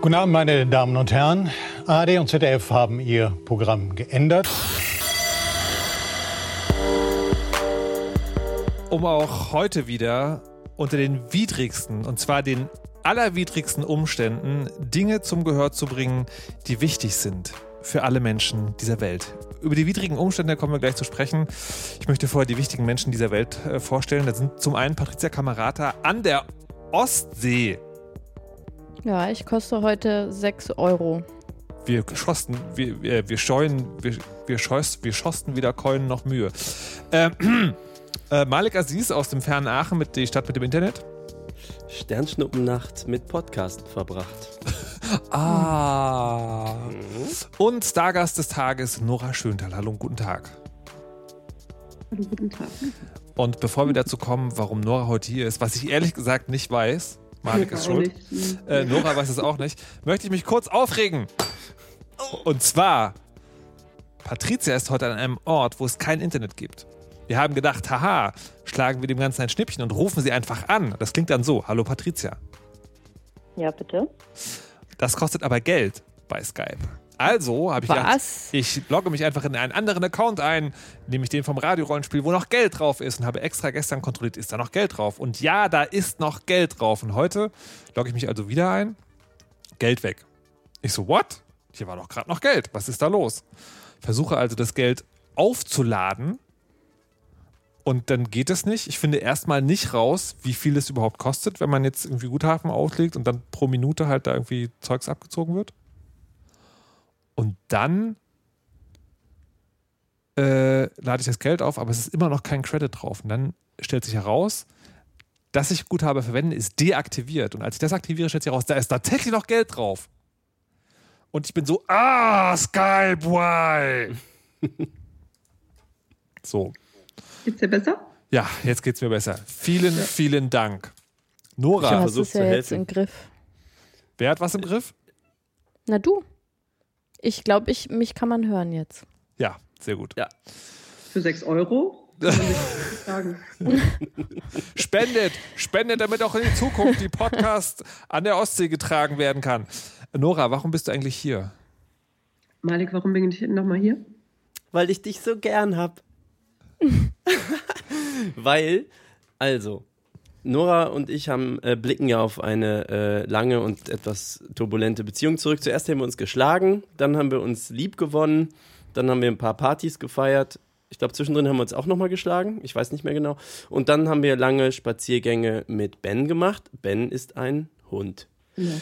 Guten Abend, meine Damen und Herren. ARD und ZDF haben ihr Programm geändert. Um auch heute wieder unter den widrigsten, und zwar den allerwidrigsten Umständen, Dinge zum Gehör zu bringen, die wichtig sind für alle Menschen dieser Welt. Über die widrigen Umstände kommen wir gleich zu sprechen. Ich möchte vorher die wichtigen Menschen dieser Welt äh, vorstellen. Das sind zum einen Patricia Kamerata an der Ostsee. Ja, ich koste heute 6 Euro. Wir schossen, wir, wir, wir scheuen, wir, wir, scheuß, wir schossen weder Keulen noch Mühe. Ähm, äh, Malik Aziz aus dem fernen Aachen mit die Stadt mit dem Internet. Sternschnuppennacht mit Podcast verbracht. ah. Mhm. Und Stargast des Tages Nora Schöntal. Hallo und guten Tag. Hallo, guten Tag. Und bevor wir dazu kommen, warum Nora heute hier ist, was ich ehrlich gesagt nicht weiß, Malik ist schuld. Äh, Nora weiß es auch nicht. Möchte ich mich kurz aufregen. Und zwar, Patricia ist heute an einem Ort, wo es kein Internet gibt. Wir haben gedacht, haha, schlagen wir dem Ganzen ein Schnippchen und rufen sie einfach an. Das klingt dann so: Hallo Patricia. Ja, bitte. Das kostet aber Geld bei Skype. Also habe ich gedacht, ich logge mich einfach in einen anderen Account ein, nämlich den vom Radiorollenspiel, wo noch Geld drauf ist und habe extra gestern kontrolliert, ist da noch Geld drauf? Und ja, da ist noch Geld drauf. Und heute logge ich mich also wieder ein, Geld weg. Ich so, what? Hier war doch gerade noch Geld. Was ist da los? Versuche also das Geld aufzuladen und dann geht es nicht. Ich finde erstmal nicht raus, wie viel es überhaupt kostet, wenn man jetzt irgendwie Guthaben auslegt und dann pro Minute halt da irgendwie Zeugs abgezogen wird. Und dann äh, lade ich das Geld auf, aber es ist immer noch kein Credit drauf. Und dann stellt sich heraus, dass ich Guthaben verwende, ist deaktiviert. Und als ich das aktiviere, stellt sich heraus, da ist tatsächlich noch Geld drauf. Und ich bin so, ah, Skype, why? so. Geht's dir besser? Ja, jetzt geht's mir besser. Vielen, vielen Dank. Nora versucht ja zu helfen. Jetzt im Griff. Wer hat was im Griff? Na du. Ich glaube, ich, mich kann man hören jetzt. Ja, sehr gut. Ja. Für 6 Euro? spendet, spendet, damit auch in die Zukunft die Podcast an der Ostsee getragen werden kann. Nora, warum bist du eigentlich hier? Malik, warum bin ich nochmal hier? Weil ich dich so gern hab. Weil, also, Nora und ich haben, äh, blicken ja auf eine äh, lange und etwas turbulente Beziehung zurück. Zuerst haben wir uns geschlagen, dann haben wir uns lieb gewonnen, dann haben wir ein paar Partys gefeiert. Ich glaube, zwischendrin haben wir uns auch nochmal geschlagen. Ich weiß nicht mehr genau. Und dann haben wir lange Spaziergänge mit Ben gemacht. Ben ist ein Hund. Ja.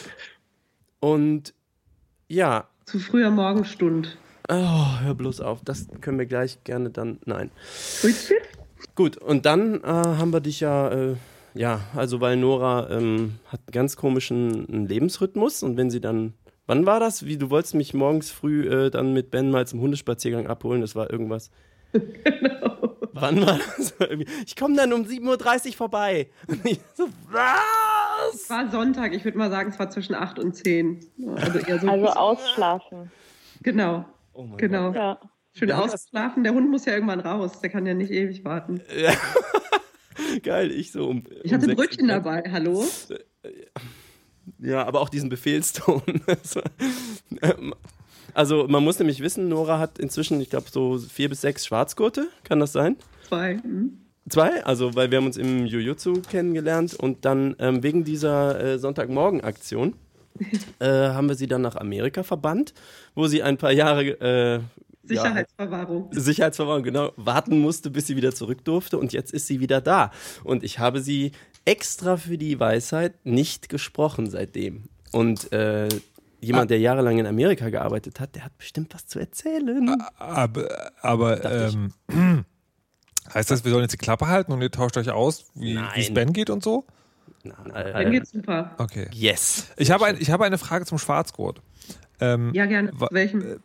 Und ja. Zu früher Morgenstund. Oh, hör bloß auf. Das können wir gleich gerne dann. Nein. Gut, und dann äh, haben wir dich ja. Äh, ja, also weil Nora ähm, hat einen ganz komischen Lebensrhythmus und wenn sie dann, wann war das? Wie du wolltest mich morgens früh äh, dann mit Ben mal zum Hundespaziergang abholen, das war irgendwas. Genau. Wann war das? Ich komme dann um 7.30 Uhr vorbei. Und ich so, was? Es war Sonntag, ich würde mal sagen, es war zwischen 8 und 10. Also, eher so also ausschlafen. Genau. Oh genau. Gott. Ja. Schön ja, ausschlafen. Der Hund muss ja irgendwann raus. Der kann ja nicht ewig warten. Ja. Geil, ich so um. Ich hatte um Brötchen dabei, hallo? Ja, aber auch diesen Befehlston. also, man muss nämlich wissen, Nora hat inzwischen, ich glaube, so vier bis sechs Schwarzgurte. Kann das sein? Zwei. Mhm. Zwei? Also, weil wir haben uns im Jujutsu kennengelernt und dann ähm, wegen dieser äh, Sonntagmorgen-Aktion äh, haben wir sie dann nach Amerika verbannt, wo sie ein paar Jahre äh, Sicherheitsverwahrung. Ja, Sicherheitsverwahrung, genau. Warten musste, bis sie wieder zurück durfte und jetzt ist sie wieder da. Und ich habe sie extra für die Weisheit nicht gesprochen seitdem. Und äh, jemand, der jahrelang in Amerika gearbeitet hat, der hat bestimmt was zu erzählen. Aber, aber ähm, heißt das, wir sollen jetzt die Klappe halten und ihr tauscht euch aus, wie es Ben geht und so? Nein, Ben geht super. Okay. Yes. Ich habe, ein, ich habe eine Frage zum Schwarzgurt. Ähm, ja, gerne. Welchem?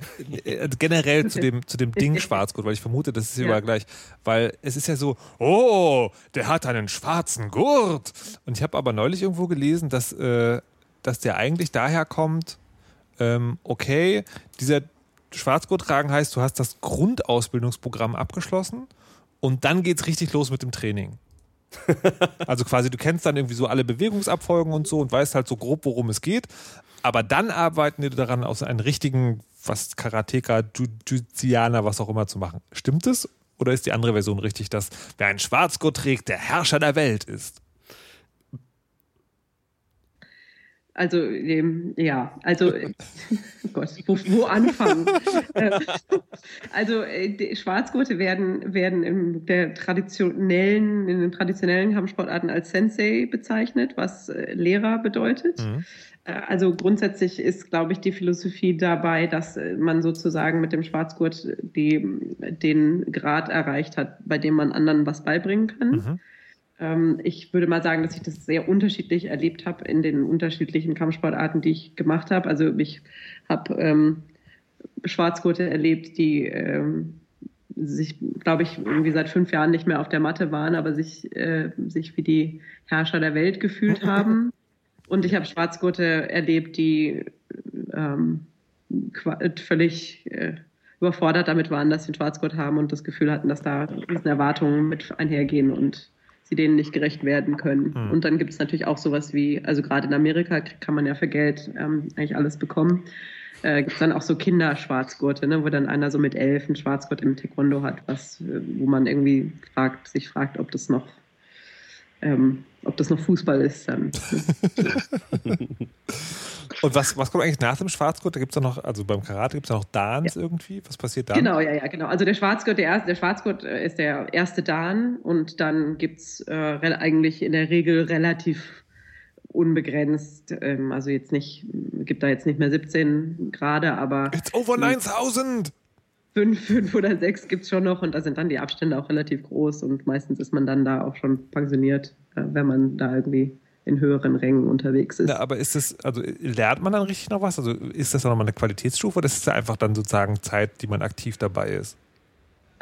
Äh, äh, generell zu dem, zu dem Ding Schwarzgurt, weil ich vermute, das ist ja. überall gleich. Weil es ist ja so, oh, der hat einen schwarzen Gurt. Und ich habe aber neulich irgendwo gelesen, dass, äh, dass der eigentlich daher kommt, ähm, okay, dieser Schwarzgurt tragen heißt, du hast das Grundausbildungsprogramm abgeschlossen und dann geht es richtig los mit dem Training. Also quasi, du kennst dann irgendwie so alle Bewegungsabfolgen und so und weißt halt so grob, worum es geht. Aber dann arbeiten die daran, aus einem richtigen, was Karateka, Jujianer, was auch immer zu machen. Stimmt es? Oder ist die andere Version richtig, dass wer ein Schwarzgurt trägt, der Herrscher der Welt ist? Also, ähm, ja, also, oh Gott, wo, wo anfangen? Äh, also, äh, Schwarzgurte werden, werden in, der traditionellen, in den traditionellen Kampfsportarten als Sensei bezeichnet, was äh, Lehrer bedeutet. Mhm. Äh, also grundsätzlich ist, glaube ich, die Philosophie dabei, dass man sozusagen mit dem Schwarzgurt die, den Grad erreicht hat, bei dem man anderen was beibringen kann. Mhm. Ähm, ich würde mal sagen, dass ich das sehr unterschiedlich erlebt habe in den unterschiedlichen Kampfsportarten, die ich gemacht habe. Also ich habe ähm, Schwarzgurte erlebt, die ähm, sich, glaube ich, irgendwie seit fünf Jahren nicht mehr auf der Matte waren, aber sich, äh, sich wie die Herrscher der Welt gefühlt haben. Und ich habe Schwarzgurte erlebt, die ähm, völlig äh, überfordert damit waren, dass sie einen Schwarzgurt haben und das Gefühl hatten, dass da riesen Erwartungen mit einhergehen und sie denen nicht gerecht werden können. Mhm. Und dann gibt es natürlich auch sowas wie, also gerade in Amerika kann man ja für Geld ähm, eigentlich alles bekommen. Äh, gibt es dann auch so Kinderschwarzgurte, ne, wo dann einer so mit elf einen Schwarzgurt im Taekwondo hat, was, äh, wo man irgendwie fragt, sich fragt, ob das noch ähm, ob das noch Fußball ist dann. Und was, was kommt eigentlich nach dem Schwarzgurt? Da gibt es noch, also beim Karate gibt es noch Dans ja. irgendwie? Was passiert da? Genau, ja, ja, genau. Also der Schwarzgurt, der, erste, der Schwarzgurt äh, ist der erste Dan und dann gibt es äh, eigentlich in der Regel relativ unbegrenzt, ähm, also jetzt nicht, gibt da jetzt nicht mehr 17 Grade, aber. It's over 9000! Fünf, fünf oder sechs gibt es schon noch und da sind dann die Abstände auch relativ groß und meistens ist man dann da auch schon pensioniert, äh, wenn man da irgendwie in höheren Rängen unterwegs ist. Ja, aber ist das, also lernt man dann richtig noch was? Also ist das dann nochmal eine Qualitätsstufe oder ist das einfach dann sozusagen Zeit, die man aktiv dabei ist?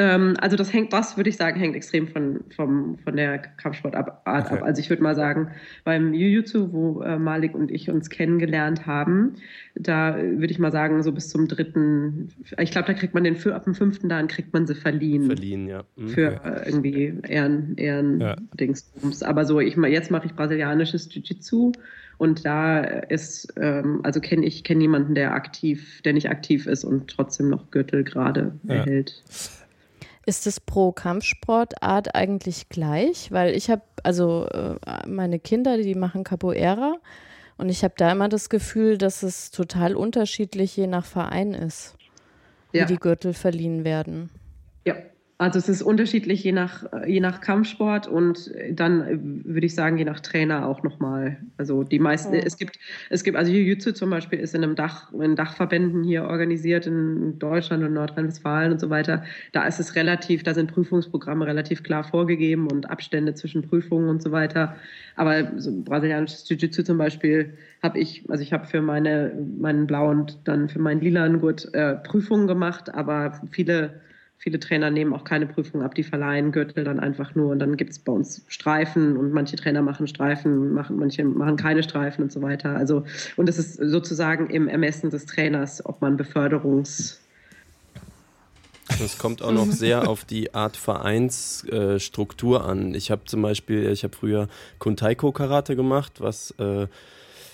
Ähm, also das hängt, das würde ich sagen, hängt extrem von, vom, von der Kampfsportart okay. ab. Also ich würde mal sagen, beim Jiu-Jitsu, wo äh, Malik und ich uns kennengelernt haben, da würde ich mal sagen, so bis zum dritten, ich glaube, da kriegt man den für, ab dem fünften dann kriegt man sie verliehen. Verliehen, ja. Mhm. Für äh, irgendwie Ehren, Ehren ja. Dingsbums. Aber so, ich jetzt mache ich brasilianisches Jiu-Jitsu. Und da ist, ähm, also kenne ich kenne jemanden, der aktiv, der nicht aktiv ist und trotzdem noch Gürtel gerade ja. erhält. Ist es pro Kampfsportart eigentlich gleich? Weil ich habe, also äh, meine Kinder, die machen Capoeira und ich habe da immer das Gefühl, dass es total unterschiedlich je nach Verein ist, wie ja. die Gürtel verliehen werden. Ja, also es ist unterschiedlich je nach, je nach Kampfsport und dann würde ich sagen, je nach Trainer auch nochmal. Also die meisten, oh. es gibt, es gibt, also Jiu-Jitsu zum Beispiel ist in einem Dach, in Dachverbänden hier organisiert in Deutschland und Nordrhein-Westfalen und so weiter. Da ist es relativ, da sind Prüfungsprogramme relativ klar vorgegeben und Abstände zwischen Prüfungen und so weiter. Aber so brasilianisches Jiu-Jitsu zum Beispiel habe ich, also ich habe für meine, meinen blauen und dann für meinen lilanen Gurt äh, Prüfungen gemacht, aber viele Viele Trainer nehmen auch keine Prüfung ab, die verleihen Gürtel dann einfach nur. Und dann gibt es bei uns Streifen und manche Trainer machen Streifen, machen, manche machen keine Streifen und so weiter. Also, und es ist sozusagen im Ermessen des Trainers, ob man Beförderungs- das kommt auch noch sehr auf die Art Vereinsstruktur äh, an. Ich habe zum Beispiel, ich habe früher Kuntaiko Karate gemacht, was äh,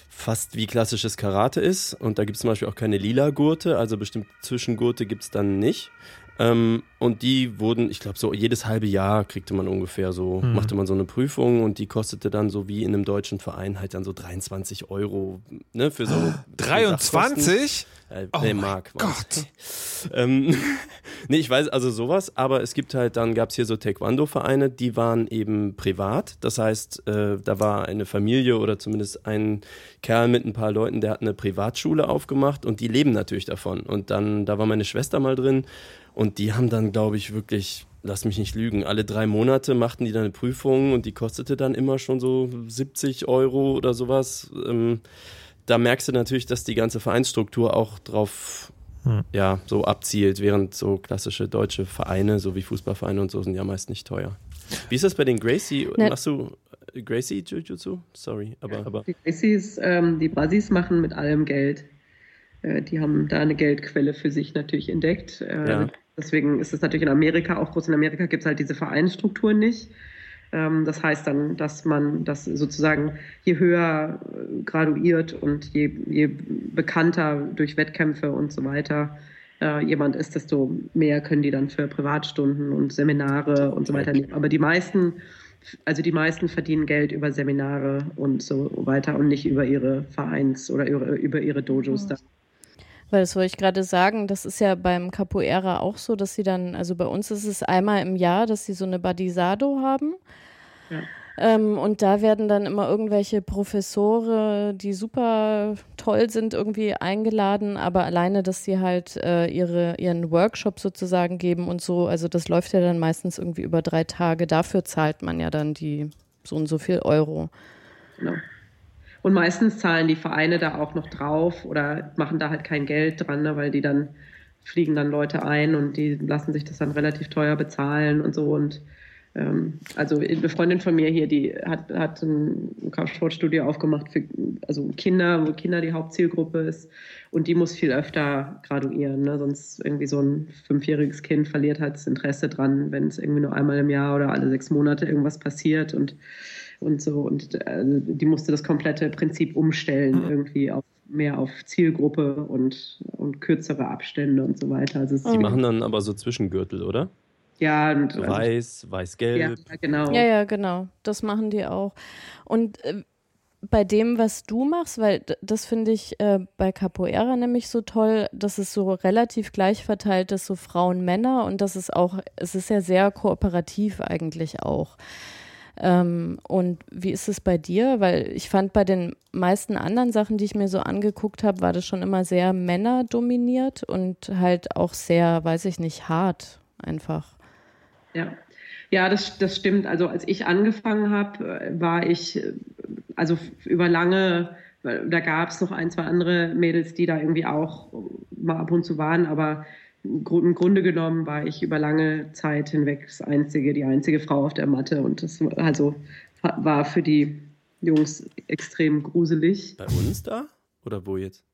fast wie klassisches Karate ist. Und da gibt es zum Beispiel auch keine lila Gurte, also bestimmte Zwischengurte gibt es dann nicht. Ähm, und die wurden, ich glaube, so jedes halbe Jahr kriegte man ungefähr so, mhm. machte man so eine Prüfung und die kostete dann so wie in einem deutschen Verein halt dann so 23 Euro, ne, für so. 23? Äh, oh nee, Mark. Gott. ähm, nee, ich weiß, also sowas, aber es gibt halt, dann gab es hier so Taekwondo-Vereine, die waren eben privat. Das heißt, äh, da war eine Familie oder zumindest ein Kerl mit ein paar Leuten, der hat eine Privatschule aufgemacht und die leben natürlich davon. Und dann, da war meine Schwester mal drin und die haben dann, glaube ich, wirklich, lass mich nicht lügen, alle drei Monate machten die dann eine Prüfung und die kostete dann immer schon so 70 Euro oder sowas. Ähm, da merkst du natürlich, dass die ganze Vereinsstruktur auch drauf hm. ja, so abzielt, während so klassische deutsche Vereine, so wie Fußballvereine und so, sind ja meist nicht teuer. Wie ist das bei den Gracie? Ne. Machst du Gracie Jiu-Jitsu? Sorry, aber. aber. Die Gracies, ähm, die Brasis machen mit allem Geld. äh, die haben da eine Geldquelle für sich natürlich entdeckt. Äh, ja. Deswegen ist es natürlich in Amerika auch groß. In Amerika gibt es halt diese Vereinsstrukturen nicht. Ähm, das heißt dann, dass man das sozusagen je höher äh, graduiert und je, je bekannter durch Wettkämpfe und so weiter äh, jemand ist, desto mehr können die dann für Privatstunden und Seminare und so weiter nehmen. Aber die meisten, also die meisten verdienen Geld über Seminare und so weiter und nicht über ihre Vereins- oder über, über ihre Dojos. Ja. Weil das wollte ich gerade sagen, das ist ja beim Capoeira auch so, dass sie dann, also bei uns ist es einmal im Jahr, dass sie so eine Badisado haben. Ja. Ähm, und da werden dann immer irgendwelche Professore, die super toll sind, irgendwie eingeladen, aber alleine, dass sie halt äh, ihre, ihren Workshop sozusagen geben und so, also das läuft ja dann meistens irgendwie über drei Tage. Dafür zahlt man ja dann die so und so viel Euro. Genau. Und meistens zahlen die Vereine da auch noch drauf oder machen da halt kein Geld dran, ne, weil die dann fliegen dann Leute ein und die lassen sich das dann relativ teuer bezahlen und so und ähm, also eine Freundin von mir hier, die hat, hat ein Kampfsportstudio aufgemacht für also Kinder, wo Kinder die Hauptzielgruppe ist. Und die muss viel öfter graduieren. Ne? Sonst irgendwie so ein fünfjähriges Kind verliert halt das Interesse dran, wenn es irgendwie nur einmal im Jahr oder alle sechs Monate irgendwas passiert und, und so. Und also die musste das komplette Prinzip umstellen, mhm. irgendwie auf mehr auf Zielgruppe und, und kürzere Abstände und so weiter. Also die machen dann aber so Zwischengürtel, oder? Ja, und, also weiß, weiß-gelb. Ja, genau. Ja, ja, genau. Das machen die auch. Und äh, bei dem, was du machst, weil das finde ich äh, bei Capoeira nämlich so toll, dass es so relativ gleich verteilt ist, so Frauen, Männer und das ist auch, es ist ja sehr kooperativ eigentlich auch. Ähm, und wie ist es bei dir? Weil ich fand bei den meisten anderen Sachen, die ich mir so angeguckt habe, war das schon immer sehr männerdominiert und halt auch sehr, weiß ich nicht, hart einfach. Ja, ja das, das stimmt. Also als ich angefangen habe, war ich also über lange, da gab es noch ein, zwei andere Mädels, die da irgendwie auch mal ab und zu waren, aber im Grunde genommen war ich über lange Zeit hinweg das einzige, die einzige Frau auf der Matte und das also war für die Jungs extrem gruselig. Bei uns da? Oder wo jetzt?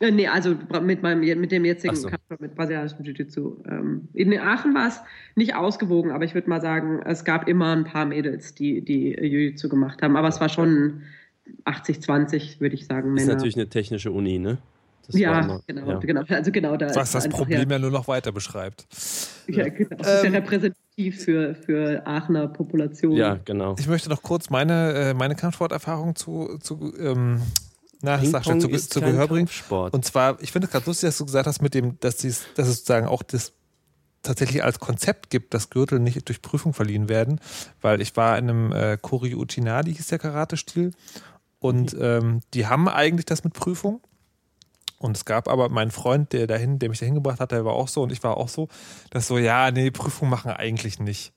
Äh, nee, also mit, meinem, mit dem jetzigen so. Kampf mit brasilianischem Jiu-Jitsu. Ähm, in Aachen war es nicht ausgewogen, aber ich würde mal sagen, es gab immer ein paar Mädels, die, die Jiu-Jitsu gemacht haben. Aber es war schon 80-20, würde ich sagen. Männer. Ist natürlich eine technische Uni, ne? Das ja, immer, genau, ja, genau, Also genau da Was das Problem ja, ja, nur noch weiter beschreibt. Ja, genau. Das ähm, ist ja repräsentativ für, für Aachener Population. Ja, genau. Ich möchte noch kurz meine, äh, meine Kampfsporterfahrung zu, zu ähm, na, das du, zu, zu Gehör bringen. Und zwar, ich finde es gerade lustig, dass du gesagt hast, mit dem, dass, dies, dass es sozusagen auch das tatsächlich als Konzept gibt, dass Gürtel nicht durch Prüfung verliehen werden, weil ich war in einem äh, Kori Uchinadi, hieß der Karate-Stil, und mhm. ähm, die haben eigentlich das mit Prüfung. Und es gab aber meinen Freund, der dahin, der mich dahin gebracht hat, der war auch so und ich war auch so, dass so, ja, nee, Prüfung machen eigentlich nicht.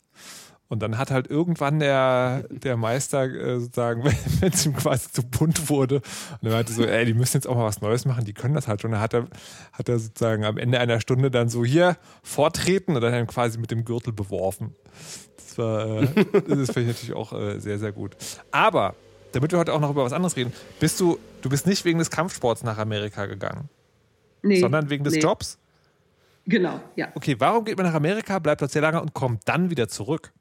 Und dann hat halt irgendwann der, der Meister äh, sozusagen, wenn es ihm quasi zu bunt wurde, und er meinte so, ey, die müssen jetzt auch mal was Neues machen, die können das halt schon. Da hat er, hat er sozusagen am Ende einer Stunde dann so hier vortreten und dann quasi mit dem Gürtel beworfen. Das war, äh, das finde ich natürlich auch äh, sehr, sehr gut. Aber, damit wir heute auch noch über was anderes reden, bist du, du bist nicht wegen des Kampfsports nach Amerika gegangen. Nee, sondern wegen des nee. Jobs? Genau, ja. Okay, warum geht man nach Amerika, bleibt dort sehr lange und kommt dann wieder zurück?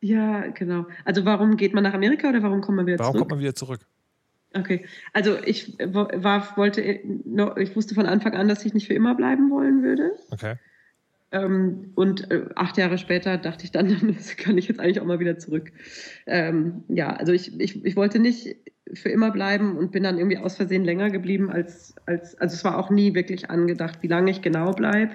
Ja, genau. Also warum geht man nach Amerika oder warum kommt man wieder warum zurück? Warum kommt man wieder zurück? Okay, also ich war, wollte, ich wusste von Anfang an, dass ich nicht für immer bleiben wollen würde. Okay. Ähm, und äh, acht Jahre später dachte ich dann, das kann ich jetzt eigentlich auch mal wieder zurück. Ähm, ja, also ich, ich, ich wollte nicht für immer bleiben und bin dann irgendwie aus Versehen länger geblieben als, als also es war auch nie wirklich angedacht, wie lange ich genau bleibe.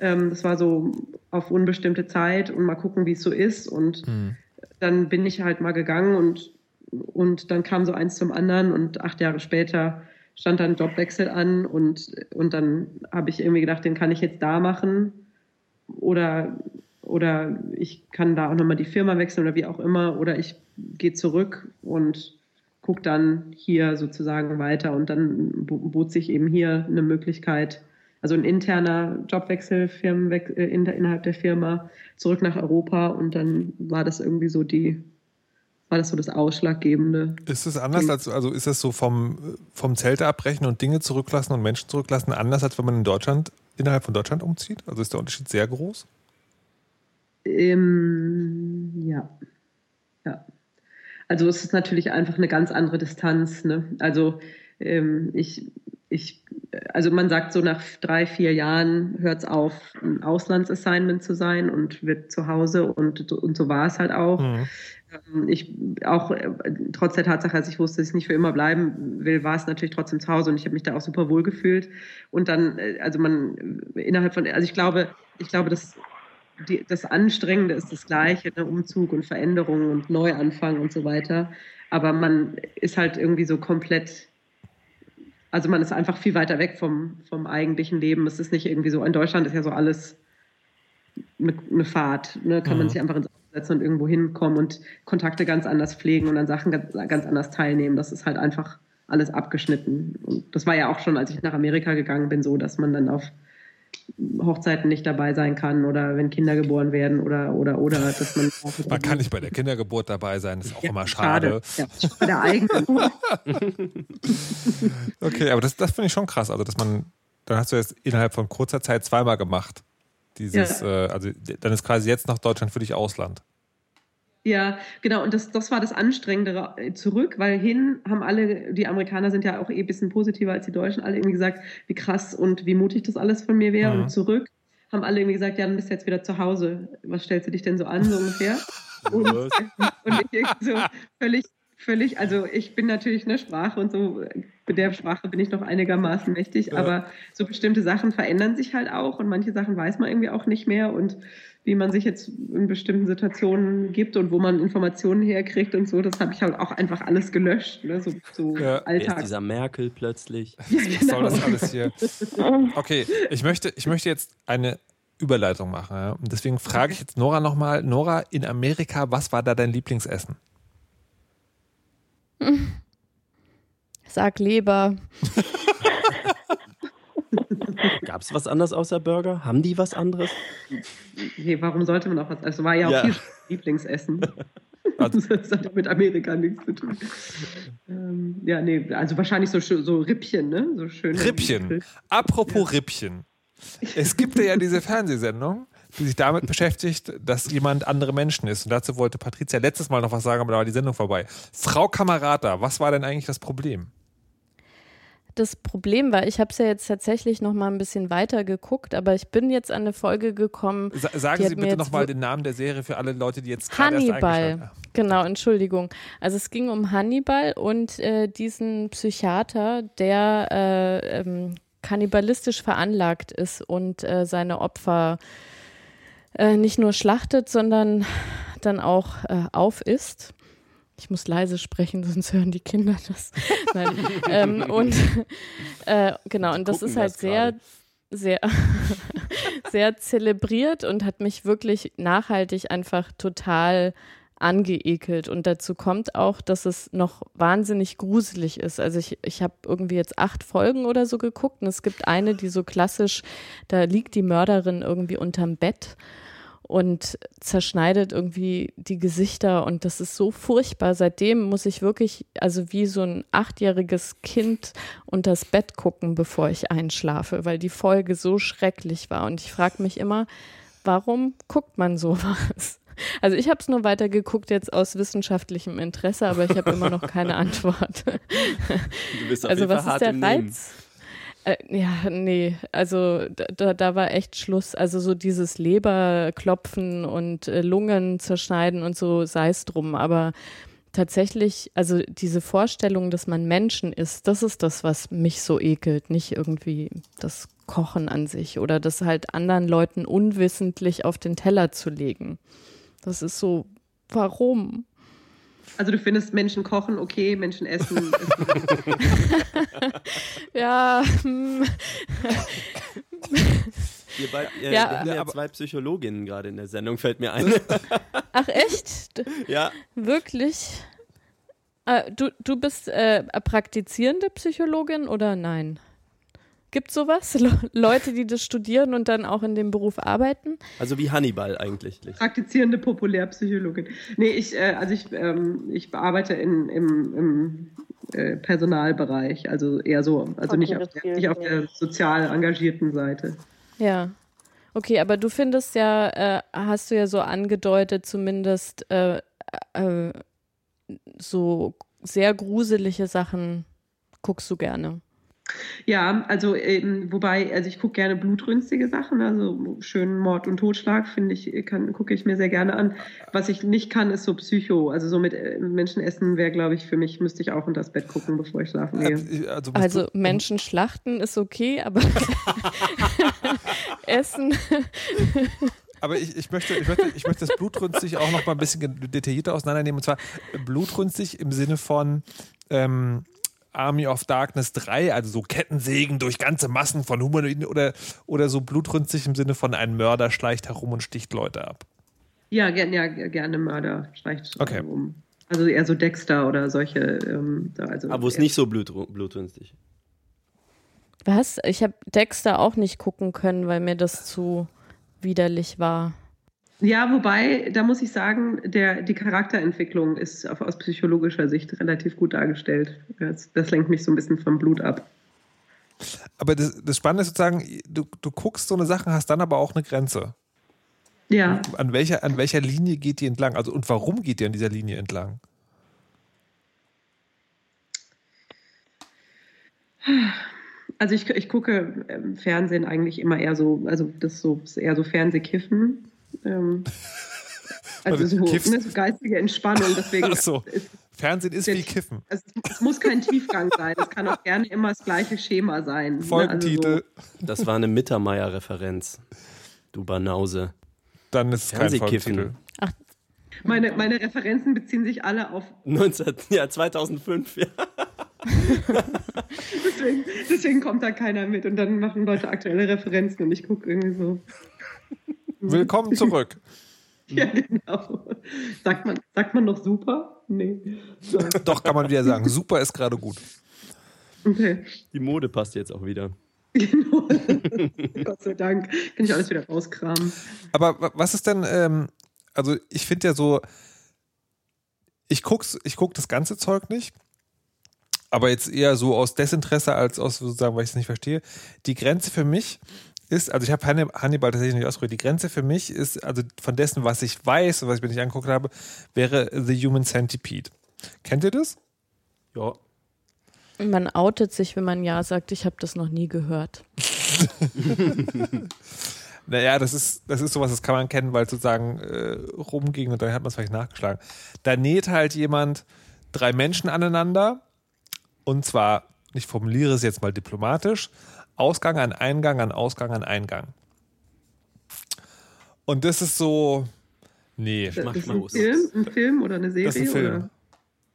Ähm, das war so auf unbestimmte Zeit und mal gucken, wie es so ist. Und mhm. dann bin ich halt mal gegangen und, und dann kam so eins zum anderen und acht Jahre später stand dann Jobwechsel an und, und dann habe ich irgendwie gedacht, den kann ich jetzt da machen oder, oder ich kann da auch nochmal die Firma wechseln oder wie auch immer oder ich gehe zurück und gucke dann hier sozusagen weiter und dann bot sich eben hier eine Möglichkeit, also ein interner Jobwechsel Firmenwechsel, äh, innerhalb der Firma zurück nach Europa und dann war das irgendwie so die war das so das Ausschlaggebende. Ist es anders als, also ist das so vom, vom Zelte abbrechen und Dinge zurücklassen und Menschen zurücklassen anders, als wenn man in Deutschland, innerhalb von Deutschland umzieht? Also ist der Unterschied sehr groß? Ähm, ja. Ja. Also es ist natürlich einfach eine ganz andere Distanz. Ne? Also ähm, ich, ich, also man sagt so nach drei, vier Jahren hört es auf, ein Auslandsassignment zu sein und wird zu Hause und, und so war es halt auch. Mhm. Ähm, ich auch äh, trotz der Tatsache, dass ich wusste, dass ich nicht für immer bleiben will, war es natürlich trotzdem zu Hause und ich habe mich da auch super wohl gefühlt. Und dann, äh, also man innerhalb von, also ich glaube, ich glaube, dass die, das Anstrengende ist das Gleiche, ne? Umzug und Veränderung und Neuanfang und so weiter. Aber man ist halt irgendwie so komplett, also man ist einfach viel weiter weg vom, vom eigentlichen Leben. Es ist nicht irgendwie so, in Deutschland ist ja so alles eine, eine Fahrt. Ne? Kann mhm. man sich einfach ins Auto setzen und irgendwo hinkommen und Kontakte ganz anders pflegen und an Sachen ganz, ganz anders teilnehmen. Das ist halt einfach alles abgeschnitten. Und das war ja auch schon, als ich nach Amerika gegangen bin, so, dass man dann auf Hochzeiten nicht dabei sein kann oder wenn Kinder geboren werden oder oder oder dass man man kann nicht bei der Kindergeburt dabei sein, das ist auch ja, immer schade. schade. Ja, bei der eigenen. okay, aber das, das finde ich schon krass, also dass man dann hast du jetzt innerhalb von kurzer Zeit zweimal gemacht. Dieses, ja. äh, also dann ist quasi jetzt nach Deutschland für dich Ausland. Ja, genau. Und das, das war das Anstrengendere äh, zurück, weil hin haben alle, die Amerikaner sind ja auch eh ein bisschen positiver als die Deutschen, alle irgendwie gesagt, wie krass und wie mutig das alles von mir wäre. Mhm. Und zurück haben alle irgendwie gesagt, ja, dann bist du jetzt wieder zu Hause. Was stellst du dich denn so an, so ungefähr? und, und ich so völlig, völlig, also ich bin natürlich eine Sprache und so, mit der Sprache bin ich noch einigermaßen mächtig, ja. aber so bestimmte Sachen verändern sich halt auch und manche Sachen weiß man irgendwie auch nicht mehr und wie man sich jetzt in bestimmten Situationen gibt und wo man Informationen herkriegt und so, das habe ich halt auch einfach alles gelöscht. Ne? So, so ja. Alltag. dieser Merkel plötzlich. Ja, genau. Was soll das alles hier? Okay, ich möchte, ich möchte jetzt eine Überleitung machen. Ja? Und deswegen frage ich jetzt Nora nochmal. Nora, in Amerika, was war da dein Lieblingsessen? Sag Leber. Gab es was anderes außer Burger? Haben die was anderes? Nee, warum sollte man auch was? Also war ja auch ja. viel Lieblingsessen. Also. Das hat mit Amerika nichts zu tun. Ähm, ja, nee, also wahrscheinlich so, so Rippchen, ne? So schön. Rippchen. Apropos ja. Rippchen. Es gibt ja diese Fernsehsendung, die sich damit beschäftigt, dass jemand andere Menschen ist. Und dazu wollte Patricia letztes Mal noch was sagen, aber da war die Sendung vorbei. Frau Kamerata, was war denn eigentlich das Problem? Das Problem war, ich habe es ja jetzt tatsächlich noch mal ein bisschen weiter geguckt, aber ich bin jetzt an eine Folge gekommen. Sa sagen Sie bitte noch mal den Namen der Serie für alle Leute, die jetzt gerade Hannibal. Genau, Entschuldigung. Also es ging um Hannibal und äh, diesen Psychiater, der äh, ähm, kannibalistisch veranlagt ist und äh, seine Opfer äh, nicht nur schlachtet, sondern dann auch äh, aufisst. Ich muss leise sprechen, sonst hören die Kinder das. Nein. ähm, und äh, genau, und das ist halt das sehr, sehr, sehr zelebriert und hat mich wirklich nachhaltig einfach total angeekelt. Und dazu kommt auch, dass es noch wahnsinnig gruselig ist. Also ich, ich habe irgendwie jetzt acht Folgen oder so geguckt und es gibt eine, die so klassisch, da liegt die Mörderin irgendwie unterm Bett und zerschneidet irgendwie die Gesichter und das ist so furchtbar. Seitdem muss ich wirklich, also wie so ein achtjähriges Kind unters Bett gucken, bevor ich einschlafe, weil die Folge so schrecklich war. Und ich frage mich immer, warum guckt man sowas? Also ich habe es nur weiter geguckt jetzt aus wissenschaftlichem Interesse, aber ich habe immer noch keine Antwort. Du bist auf also was ist der Reiz? Nehmen. Äh, ja, nee, also da, da war echt Schluss. Also so dieses Leberklopfen und äh, Lungen zerschneiden und so sei es drum. Aber tatsächlich, also diese Vorstellung, dass man Menschen ist, das ist das, was mich so ekelt. Nicht irgendwie das Kochen an sich oder das halt anderen Leuten unwissentlich auf den Teller zu legen. Das ist so, warum? Also du findest Menschen kochen okay, Menschen essen. ja. Hm. Ihr beid, ihr ja, sind ja zwei Psychologinnen gerade in der Sendung, fällt mir ein. Ach echt? Ja. Wirklich? Äh, du, du bist äh, praktizierende Psychologin oder nein? Gibt sowas? Le Leute, die das studieren und dann auch in dem Beruf arbeiten? Also wie Hannibal eigentlich. Praktizierende Populärpsychologin. Nee, ich, äh, also ich, ähm, ich arbeite in, im, im äh, Personalbereich, also eher so, also okay, nicht, auf der, nicht auf der sozial engagierten Seite. Ja. Okay, aber du findest ja, äh, hast du ja so angedeutet, zumindest äh, äh, so sehr gruselige Sachen guckst du gerne. Ja, also ähm, wobei, also ich gucke gerne blutrünstige Sachen, also schön Mord und Totschlag finde ich, kann gucke ich mir sehr gerne an. Was ich nicht kann, ist so Psycho, also so mit äh, Menschen essen wäre, glaube ich, für mich müsste ich auch unter das Bett gucken, bevor ich schlafen gehe. Äh, also, also Menschen schlachten ist okay, aber Essen. Aber ich, ich, möchte, ich, möchte, ich möchte das blutrünstig auch noch mal ein bisschen detaillierter auseinandernehmen. Und zwar blutrünstig im Sinne von ähm, Army of Darkness 3, also so Kettensägen durch ganze Massen von Humanoiden oder, oder so blutrünstig im Sinne von ein Mörder schleicht herum und sticht Leute ab. Ja, ger ja gerne Mörder schleicht okay. herum. Also eher so Dexter oder solche. Ähm, also Aber wo es nicht so blut, blutrünstig. Was? Ich habe Dexter auch nicht gucken können, weil mir das zu widerlich war. Ja, wobei, da muss ich sagen, der, die Charakterentwicklung ist auf, aus psychologischer Sicht relativ gut dargestellt. Das, das, lenkt mich so ein bisschen vom Blut ab. Aber das, das Spannende ist sozusagen, du, du guckst so eine Sache, hast dann aber auch eine Grenze. Ja. An welcher, an welcher Linie geht die entlang? Also und warum geht die an dieser Linie entlang? Also ich, ich gucke im Fernsehen eigentlich immer eher so, also das ist so ist eher so Fernsehkiffen. Ähm, also so, ne, so, geistige Entspannung. Deswegen Ach so. Ist, Fernsehen ist wie Kiffen. Es, es, muss kein Tiefgang sein. Es kann auch gerne immer das gleiche Schema sein. Folgentitel. Ne? Also so. Das war eine Mittermeier-Referenz. Du Banause. Dann ist es kein Folgentitel. Ach. Meine, meine Referenzen beziehen sich alle auf 19, ja, 2005, ja. deswegen, deswegen kommt da keiner mit und dann machen Leute aktuelle Referenzen und ich gucke irgendwie so. Willkommen zurück. Ja, genau. Sagt man, sagt man noch super? Nee. So. Doch, kann man wieder sagen. Super ist gerade gut. Okay. Die Mode passt jetzt auch wieder. Genau. Gott sei Dank. Kann ich alles wieder rauskramen. Aber was ist denn, ähm, also ich finde ja so, ich guck's, ich guck das ganze Zeug nicht, aber jetzt eher so aus Desinteresse als aus sozusagen, weil ich es nicht verstehe. Die Grenze für mich ist, also ich habe Hannibal tatsächlich nicht ausprobiert. Die Grenze für mich ist, also von dessen, was ich weiß und was ich mir nicht angeguckt habe, wäre The Human Centipede. Kennt ihr das? Ja. Man outet sich, wenn man Ja sagt, ich habe das noch nie gehört. naja, das ist, das ist sowas, das kann man kennen, weil es sozusagen äh, rumging und dann hat man es vielleicht nachgeschlagen. Da näht halt jemand drei Menschen aneinander und zwar, ich formuliere es jetzt mal diplomatisch, Ausgang an Eingang an Ausgang an Eingang. Und das ist so. Nee, das ist ein Film, ein Film oder eine Serie? Das ist ein Film.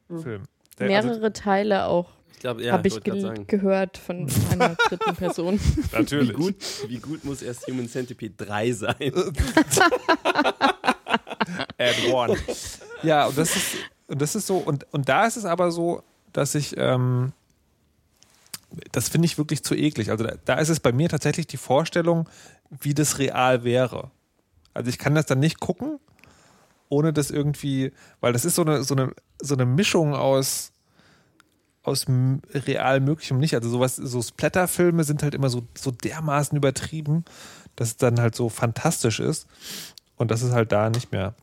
Oder? Film. Der, Mehrere also, Teile auch. Ich ja, habe ich, ich ge gehört von einer dritten Person. Natürlich. Wie gut, wie gut muss erst Human Centipede 3 sein? Add one. Ja, und das ist, und das ist so, und, und da ist es aber so, dass ich, ähm, das finde ich wirklich zu eklig. Also da, da, ist es bei mir tatsächlich die Vorstellung, wie das real wäre. Also ich kann das dann nicht gucken, ohne das irgendwie, weil das ist so eine, so eine, so eine Mischung aus, aus real möglichem nicht. Also sowas, so Splatterfilme sind halt immer so, so dermaßen übertrieben, dass es dann halt so fantastisch ist. Und das ist halt da nicht mehr.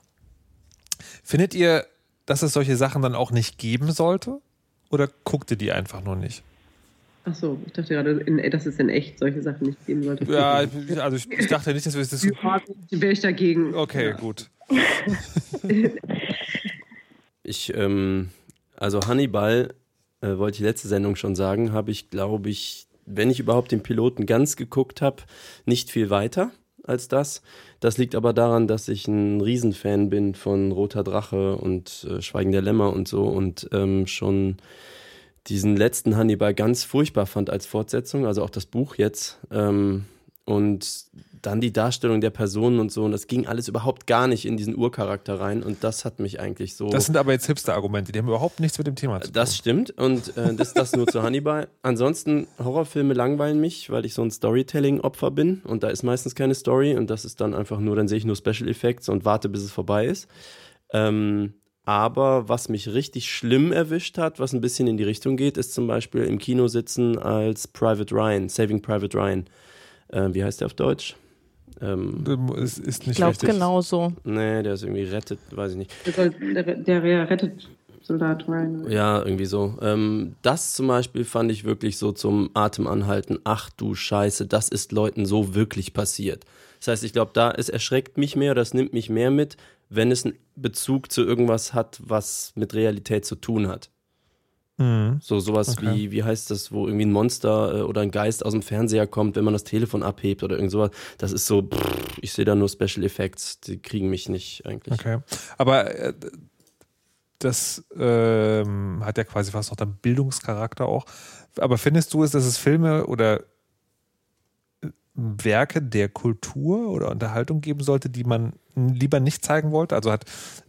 Findet ihr, dass es solche Sachen dann auch nicht geben sollte? Oder guckt ihr die einfach nur nicht? Ach so, ich dachte gerade, in, dass es in echt solche Sachen nicht geben sollte. Ja, also ich, ich dachte nicht, dass wir das. Ja, wäre ich dagegen. Okay, ja. gut. ich, ähm, also Hannibal, äh, wollte ich letzte Sendung schon sagen, habe ich, glaube ich, wenn ich überhaupt den Piloten ganz geguckt habe, nicht viel weiter als das. Das liegt aber daran, dass ich ein Riesenfan bin von Roter Drache und äh, Schweigen der Lämmer und so und ähm, schon diesen letzten Hannibal ganz furchtbar fand als Fortsetzung, also auch das Buch jetzt. Ähm, und dann die Darstellung der Personen und so. Und das ging alles überhaupt gar nicht in diesen Urcharakter rein. Und das hat mich eigentlich so. Das sind aber jetzt Hipster-Argumente, die haben überhaupt nichts mit dem Thema zu tun. Das stimmt. Und äh, das, das nur zu Hannibal. Ansonsten, Horrorfilme langweilen mich, weil ich so ein Storytelling-Opfer bin. Und da ist meistens keine Story. Und das ist dann einfach nur, dann sehe ich nur Special Effects und warte, bis es vorbei ist. Ähm, aber was mich richtig schlimm erwischt hat, was ein bisschen in die Richtung geht, ist zum Beispiel im Kino sitzen als Private Ryan, Saving Private Ryan. Äh, wie heißt der auf Deutsch? Ähm, ist, ist nicht ich glaube genauso. Nee, der ist irgendwie rettet, weiß ich nicht. Der, der, der rettet Soldat Ryan. Ja, irgendwie so. Ähm, das zum Beispiel fand ich wirklich so zum Atemanhalten. Ach du Scheiße, das ist Leuten so wirklich passiert. Das heißt, ich glaube, da es erschreckt mich mehr, das nimmt mich mehr mit, wenn es einen Bezug zu irgendwas hat, was mit Realität zu tun hat. Mhm. So sowas okay. wie, wie heißt das, wo irgendwie ein Monster äh, oder ein Geist aus dem Fernseher kommt, wenn man das Telefon abhebt oder irgend sowas. Das ist so, pff, ich sehe da nur Special Effects, die kriegen mich nicht eigentlich. Okay. Aber äh, das ähm, hat ja quasi fast noch den Bildungscharakter auch. Aber findest du es, dass es Filme oder Werke der Kultur oder Unterhaltung geben sollte, die man lieber nicht zeigen wollte? Also hat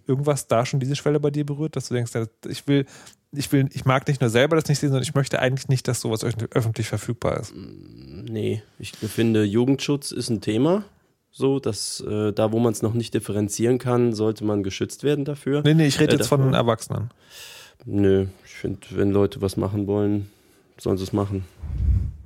irgendwas da schon diese Schwelle bei dir berührt, dass du denkst, ich will ich will, ich mag nicht nur selber das nicht sehen, sondern ich möchte eigentlich nicht, dass sowas öffentlich verfügbar ist. Nee, ich finde, Jugendschutz ist ein Thema. So, dass äh, da, wo man es noch nicht differenzieren kann, sollte man geschützt werden dafür. Nee, nee, ich rede äh, jetzt von Erwachsenen. Nö, ich finde, wenn Leute was machen wollen, sollen sie es machen.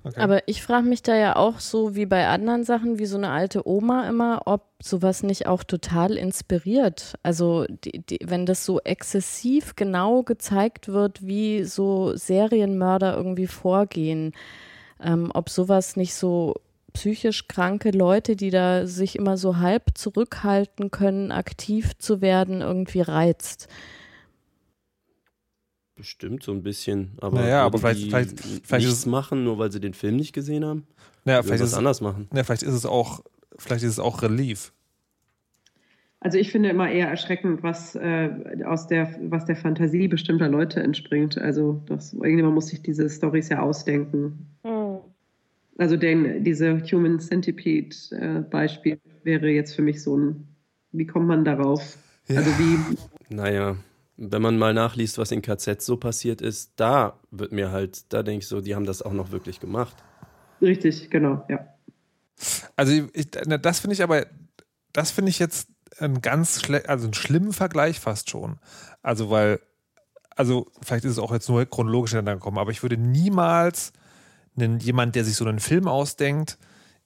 Okay. Aber ich frage mich da ja auch so wie bei anderen Sachen, wie so eine alte Oma immer, ob sowas nicht auch total inspiriert. Also die, die, wenn das so exzessiv genau gezeigt wird, wie so Serienmörder irgendwie vorgehen, ähm, ob sowas nicht so psychisch kranke Leute, die da sich immer so halb zurückhalten können, aktiv zu werden, irgendwie reizt. Bestimmt so ein bisschen, aber, naja, aber vielleicht, vielleicht, vielleicht nichts machen, nur weil sie den Film nicht gesehen haben. Naja, vielleicht ist es anders machen. Ja, vielleicht ist es auch, vielleicht ist es auch Relief. Also ich finde immer eher erschreckend, was äh, aus der, was der Fantasie bestimmter Leute entspringt. Also das, irgendjemand muss sich diese Stories ja ausdenken. Mhm. Also den, diese Human Centipede äh, Beispiel wäre jetzt für mich so ein, wie kommt man darauf? Ja. Also wie. Naja, wenn man mal nachliest, was in KZ so passiert ist, da wird mir halt, da denke ich so, die haben das auch noch wirklich gemacht. Richtig, genau, ja. Also ich, das finde ich aber, das finde ich jetzt ein ganz also einen schlimmen Vergleich fast schon. Also weil, also vielleicht ist es auch jetzt nur chronologisch hintereinander gekommen, aber ich würde niemals einen, jemand, der sich so einen Film ausdenkt,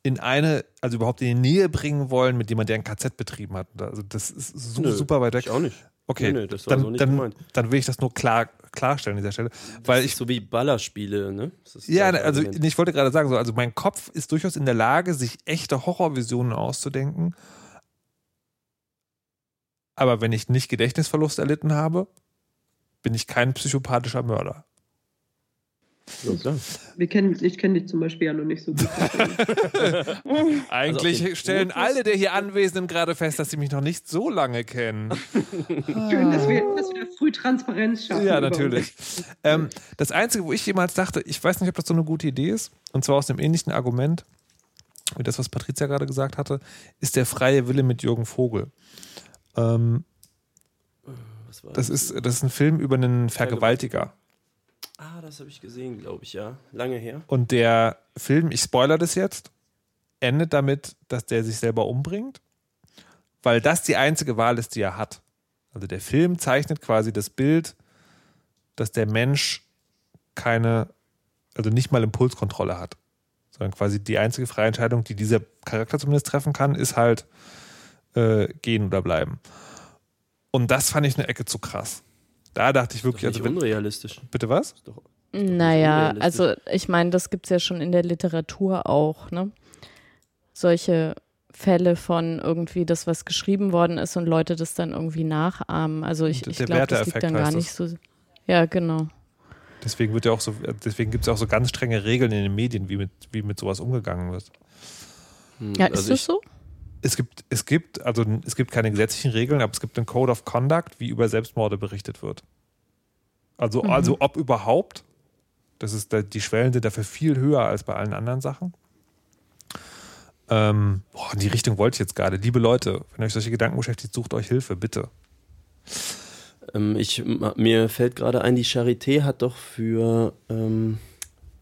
in eine, also überhaupt in die Nähe bringen wollen mit jemandem, der ein KZ betrieben hat. Also das ist so Nö, super weit weg. Ich auch nicht. Okay, nee, nee, dann, so dann, dann, will ich das nur klar, klarstellen an dieser Stelle. Weil ich, so wie Ballerspiele, ne? Ja, also ich wollte gerade sagen, so, also mein Kopf ist durchaus in der Lage, sich echte Horrorvisionen auszudenken. Aber wenn ich nicht Gedächtnisverlust erlitten habe, bin ich kein psychopathischer Mörder. Ja, klar. Wir kennen, ich kenne dich zum Beispiel ja noch nicht so gut. Eigentlich also stellen alle der hier Anwesenden gerade fest, dass sie mich noch nicht so lange kennen. Schön, dass wir, dass wir früh Transparenz schaffen. Ja, natürlich. Ähm, das Einzige, wo ich jemals dachte, ich weiß nicht, ob das so eine gute Idee ist, und zwar aus dem ähnlichen Argument, wie das, was Patricia gerade gesagt hatte, ist der freie Wille mit Jürgen Vogel. Ähm, das, ist, das ist ein Film über einen Vergewaltiger. Ah, das habe ich gesehen, glaube ich, ja. Lange her. Und der Film, ich spoilere das jetzt, endet damit, dass der sich selber umbringt, weil das die einzige Wahl ist, die er hat. Also der Film zeichnet quasi das Bild, dass der Mensch keine, also nicht mal Impulskontrolle hat, sondern quasi die einzige freie Entscheidung, die dieser Charakter zumindest treffen kann, ist halt äh, gehen oder bleiben. Und das fand ich eine Ecke zu krass. Da dachte ich wirklich, also. unrealistisch. Bitte was? Ist doch, ist naja, also ich meine, das gibt es ja schon in der Literatur auch, ne? Solche Fälle von irgendwie das, was geschrieben worden ist und Leute das dann irgendwie nachahmen. Also ich, ich glaube, das liegt dann gar nicht so. Ja, genau. Deswegen wird ja auch so, deswegen gibt es auch so ganz strenge Regeln in den Medien, wie mit, wie mit sowas umgegangen wird. Hm, ja, ist also das so? Es gibt, es gibt, also es gibt keine gesetzlichen Regeln, aber es gibt einen Code of Conduct, wie über Selbstmorde berichtet wird. Also, mhm. also ob überhaupt, das ist, die Schwellen sind dafür viel höher als bei allen anderen Sachen. Ähm, boah, in die Richtung wollte ich jetzt gerade. Liebe Leute, wenn euch solche Gedanken beschäftigt, sucht euch Hilfe, bitte. Ähm, ich, mir fällt gerade ein, die Charité hat doch für, ähm,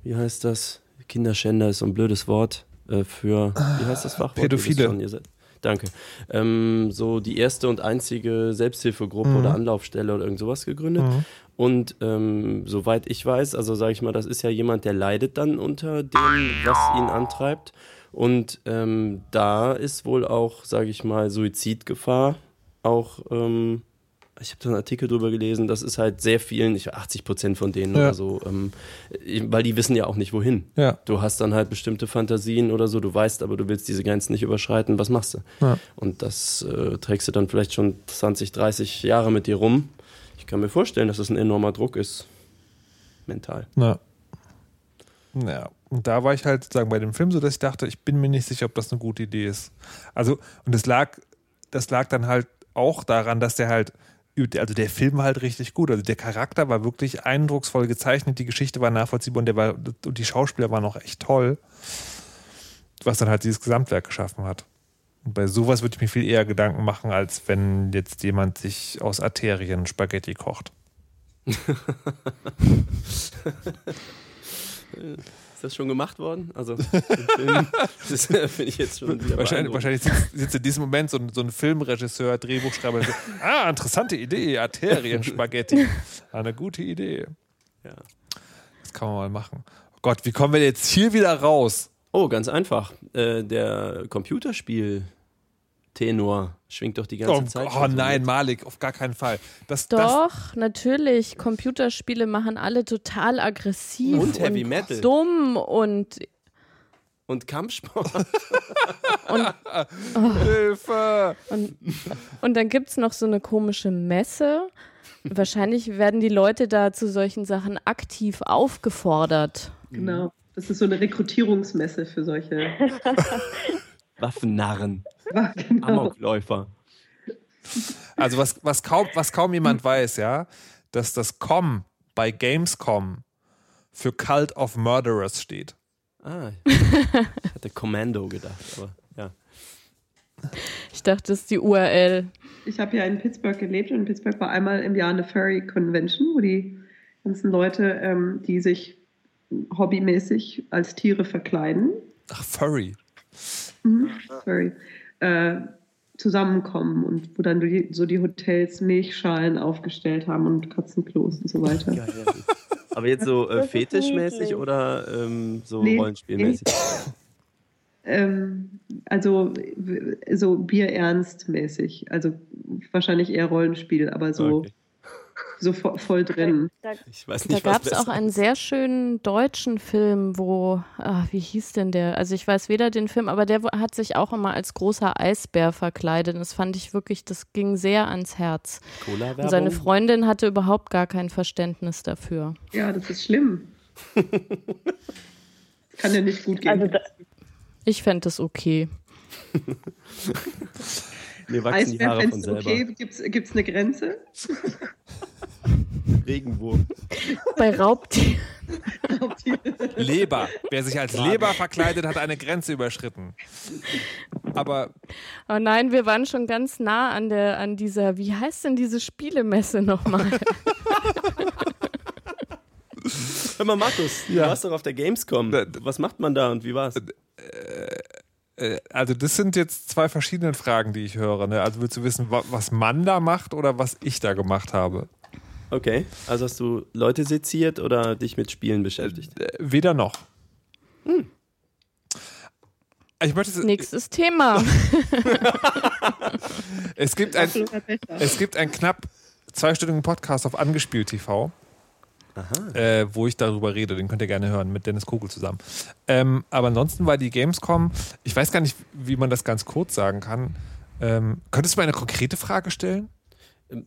wie heißt das? Kinderschänder ist so ein blödes Wort. Äh, für, wie heißt das Fachwort? Pädophile. Danke. Ähm, so die erste und einzige Selbsthilfegruppe mhm. oder Anlaufstelle oder irgend sowas gegründet. Mhm. Und ähm, soweit ich weiß, also sage ich mal, das ist ja jemand, der leidet dann unter dem, was ihn antreibt. Und ähm, da ist wohl auch, sage ich mal, Suizidgefahr auch ähm, ich habe da einen Artikel drüber gelesen, das ist halt sehr vielen, ich 80 Prozent von denen ja. oder so, ähm, weil die wissen ja auch nicht wohin. Ja. Du hast dann halt bestimmte Fantasien oder so, du weißt aber, du willst diese Grenzen nicht überschreiten, was machst du? Ja. Und das äh, trägst du dann vielleicht schon 20, 30 Jahre mit dir rum. Ich kann mir vorstellen, dass das ein enormer Druck ist, mental. Ja. Ja, und da war ich halt sozusagen bei dem Film so, dass ich dachte, ich bin mir nicht sicher, ob das eine gute Idee ist. Also, und das lag, das lag dann halt auch daran, dass der halt also der Film war halt richtig gut. Also der Charakter war wirklich eindrucksvoll gezeichnet, die Geschichte war nachvollziehbar und, der war, und die Schauspieler waren auch echt toll, was dann halt dieses Gesamtwerk geschaffen hat. Und bei sowas würde ich mir viel eher Gedanken machen, als wenn jetzt jemand sich aus Arterien Spaghetti kocht. Ist das schon gemacht worden? Also, Film, das finde ich jetzt schon wieder Wahrscheinlich, wahrscheinlich sitzt, sitzt, in diesem Moment so ein, so ein Filmregisseur, Drehbuchschreiber. So, ah, interessante Idee, Arterien-Spaghetti. Eine gute Idee. Ja. Das kann man mal machen. Oh Gott, wie kommen wir jetzt hier wieder raus? Oh, ganz einfach. Äh, der Computerspiel Tenor schwingt doch die ganze oh, Zeit. Oh nein, mit. Malik, auf gar keinen Fall. Das, doch, das natürlich. Computerspiele machen alle total aggressiv. Und Heavy und Metal. Dumm und. Und Kampfsport. und, oh. Hilfe! Und, und dann gibt es noch so eine komische Messe. Wahrscheinlich werden die Leute da zu solchen Sachen aktiv aufgefordert. Genau. Das ist so eine Rekrutierungsmesse für solche Waffennarren. Genau. Amokläufer. Also was, was, kaum, was kaum jemand weiß, ja, dass das Com bei Gamescom für Cult of Murderers steht. Ah, ich hatte Commando gedacht, aber ja. Ich dachte, das ist die URL. Ich habe ja in Pittsburgh gelebt und in Pittsburgh war einmal im Jahr eine Furry Convention, wo die ganzen Leute, ähm, die sich hobbymäßig als Tiere verkleiden. Ach, Furry. Mhm, sorry, äh, zusammenkommen und wo dann die, so die Hotels Milchschalen aufgestellt haben und Katzenklos und so weiter. Ja, ja. Aber jetzt so äh, fetischmäßig oder ähm, so nee, rollenspielmäßig? Nee. Ähm, also so bierernstmäßig. Also wahrscheinlich eher Rollenspiel, aber so. Okay so voll, drin. Da, da gab es auch einen sehr schönen deutschen Film, wo, ach, wie hieß denn der? Also ich weiß weder den Film, aber der hat sich auch immer als großer Eisbär verkleidet. Das fand ich wirklich, das ging sehr ans Herz. Und seine Freundin hatte überhaupt gar kein Verständnis dafür. Ja, das ist schlimm. kann ja nicht gut gehen. Also ich fände das okay. Mir wachsen die Haare von selber. okay, gibt es eine Grenze? Regenwurm. Bei Raubtieren. Leber. Wer sich als Leber verkleidet, hat eine Grenze überschritten. Aber. Oh nein, wir waren schon ganz nah an der, an dieser, wie heißt denn diese Spielemesse nochmal? Hör mal, Markus, ja. du warst doch auf der Gamescom. Was macht man da und wie war's? Äh, also das sind jetzt zwei verschiedene Fragen, die ich höre. Ne? Also willst du wissen, was man da macht oder was ich da gemacht habe? Okay, also hast du Leute seziert oder dich mit Spielen beschäftigt? Äh, weder noch. Hm. Ich möchte, Nächstes Thema. es, gibt ein, es gibt einen knapp zweistündigen Podcast auf Angespielt TV äh, wo ich darüber rede. Den könnt ihr gerne hören mit Dennis Kugel zusammen. Ähm, aber ansonsten war die Gamescom, ich weiß gar nicht, wie man das ganz kurz sagen kann. Ähm, könntest du mir eine konkrete Frage stellen?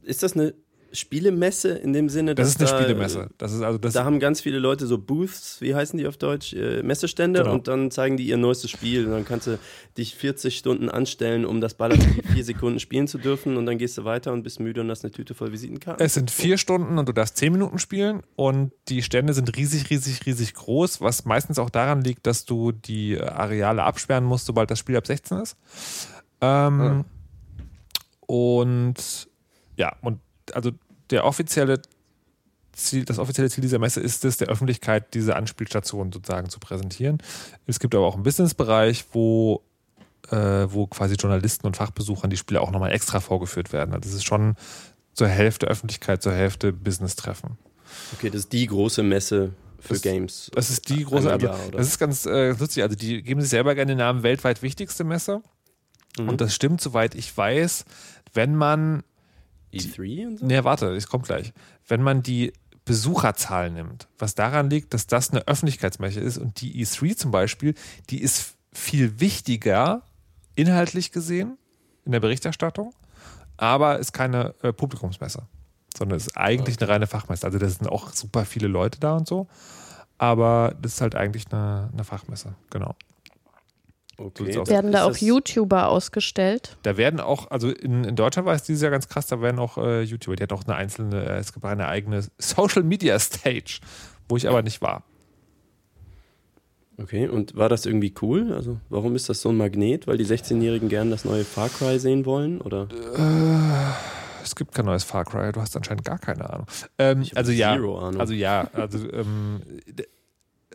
Ist das eine Spielemesse in dem Sinne, dass das ist eine da, Spielemesse. Das ist also das da haben ganz viele Leute so Booths, wie heißen die auf Deutsch, äh, Messestände genau. und dann zeigen die ihr neuestes Spiel und dann kannst du dich 40 Stunden anstellen, um das Ballerspiel vier Sekunden spielen zu dürfen und dann gehst du weiter und bist müde und hast eine Tüte voll Visitenkarten. Es sind vier Stunden und du darfst zehn Minuten spielen und die Stände sind riesig, riesig, riesig groß, was meistens auch daran liegt, dass du die Areale absperren musst, sobald das Spiel ab 16 ist. Ähm, ja. Und ja, und also der offizielle Ziel, das offizielle Ziel dieser Messe ist es, der Öffentlichkeit diese Anspielstation sozusagen zu präsentieren. Es gibt aber auch einen Businessbereich, wo, äh, wo quasi Journalisten und Fachbesuchern die Spiele auch nochmal extra vorgeführt werden. Also das ist schon zur Hälfte Öffentlichkeit, zur Hälfte Business-Treffen. Okay, das ist die große Messe für das, Games. Das ist die große, also, das ist ganz äh, lustig. Also die geben sich selber gerne den Namen weltweit wichtigste Messe. Mhm. Und das stimmt, soweit ich weiß, wenn man E3 und so? Nee, warte, ich komme gleich. Wenn man die Besucherzahl nimmt, was daran liegt, dass das eine Öffentlichkeitsmesse ist und die E3 zum Beispiel, die ist viel wichtiger, inhaltlich gesehen, in der Berichterstattung, aber ist keine äh, Publikumsmesse, sondern ist eigentlich okay. eine reine Fachmesse. Also da sind auch super viele Leute da und so, aber das ist halt eigentlich eine, eine Fachmesse, genau. Okay. So werden da auch YouTuber ausgestellt? Da werden auch, also in, in Deutschland war es dieses Jahr ganz krass, da werden auch äh, YouTuber, die hat auch eine einzelne, äh, es gibt eine eigene Social Media Stage, wo ich aber nicht war. Okay, und war das irgendwie cool? Also, warum ist das so ein Magnet? Weil die 16-Jährigen gerne das neue Far Cry sehen wollen? Oder? Äh, es gibt kein neues Far Cry, du hast anscheinend gar keine Ahnung. Ähm, also, ja, Ahnung. also ja, also ähm,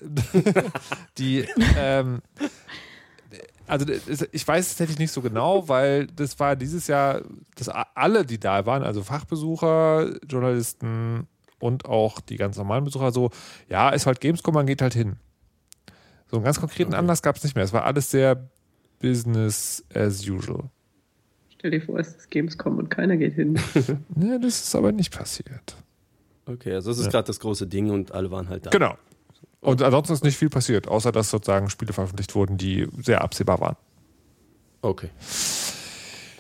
die ähm, also ich weiß es tatsächlich nicht so genau, weil das war dieses Jahr, dass alle, die da waren, also Fachbesucher, Journalisten und auch die ganz normalen Besucher so, ja, ist halt Gamescom, man geht halt hin. So einen ganz konkreten okay. Anlass gab es nicht mehr. Es war alles sehr Business as usual. Stell dir vor, es ist Gamescom und keiner geht hin. ja, das ist aber nicht passiert. Okay, also das ist ja. gerade das große Ding und alle waren halt da. Genau, und ansonsten ist nicht viel passiert, außer dass sozusagen Spiele veröffentlicht wurden, die sehr absehbar waren. Okay.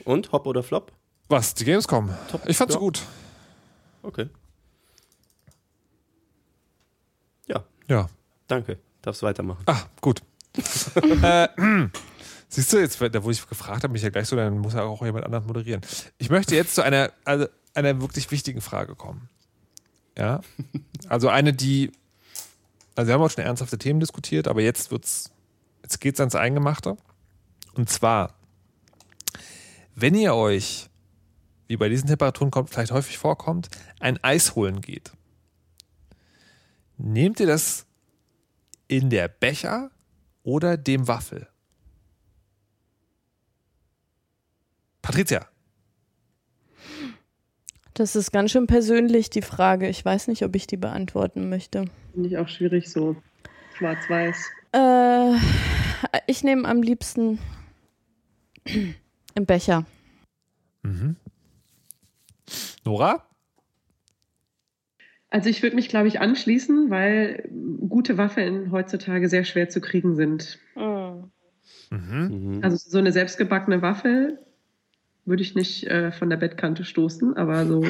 Und Hop oder Flop? Was? Die Gamescom? Top. Ich fand's ja. gut. Okay. Ja. Ja. Danke. Darfst weitermachen. Ah, gut. äh, siehst du, jetzt, da wo ich gefragt habe, mich ja gleich so, dann muss ja auch jemand anders moderieren. Ich möchte jetzt zu einer, also einer wirklich wichtigen Frage kommen. Ja. Also eine, die also wir haben auch schon ernsthafte Themen diskutiert, aber jetzt wird's, jetzt geht's ans Eingemachte. Und zwar, wenn ihr euch, wie bei diesen Temperaturen kommt, vielleicht häufig vorkommt, ein Eis holen geht, nehmt ihr das in der Becher oder dem Waffel? Patricia. Das ist ganz schön persönlich, die Frage. Ich weiß nicht, ob ich die beantworten möchte. Finde ich auch schwierig so. Schwarz-Weiß. Äh, ich nehme am liebsten im Becher. Mhm. Nora? Also ich würde mich, glaube ich, anschließen, weil gute Waffeln heutzutage sehr schwer zu kriegen sind. Mhm. Mhm. Also so eine selbstgebackene Waffel würde ich nicht äh, von der Bettkante stoßen, aber so,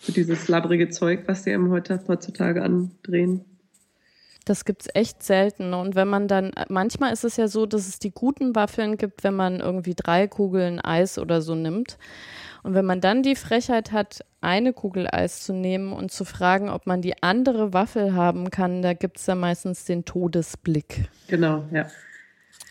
so dieses labbrige Zeug, was die einem heutzutage andrehen. Das gibt es echt selten. Und wenn man dann, manchmal ist es ja so, dass es die guten Waffeln gibt, wenn man irgendwie drei Kugeln Eis oder so nimmt. Und wenn man dann die Frechheit hat, eine Kugel Eis zu nehmen und zu fragen, ob man die andere Waffel haben kann, da gibt es dann meistens den Todesblick. Genau, ja.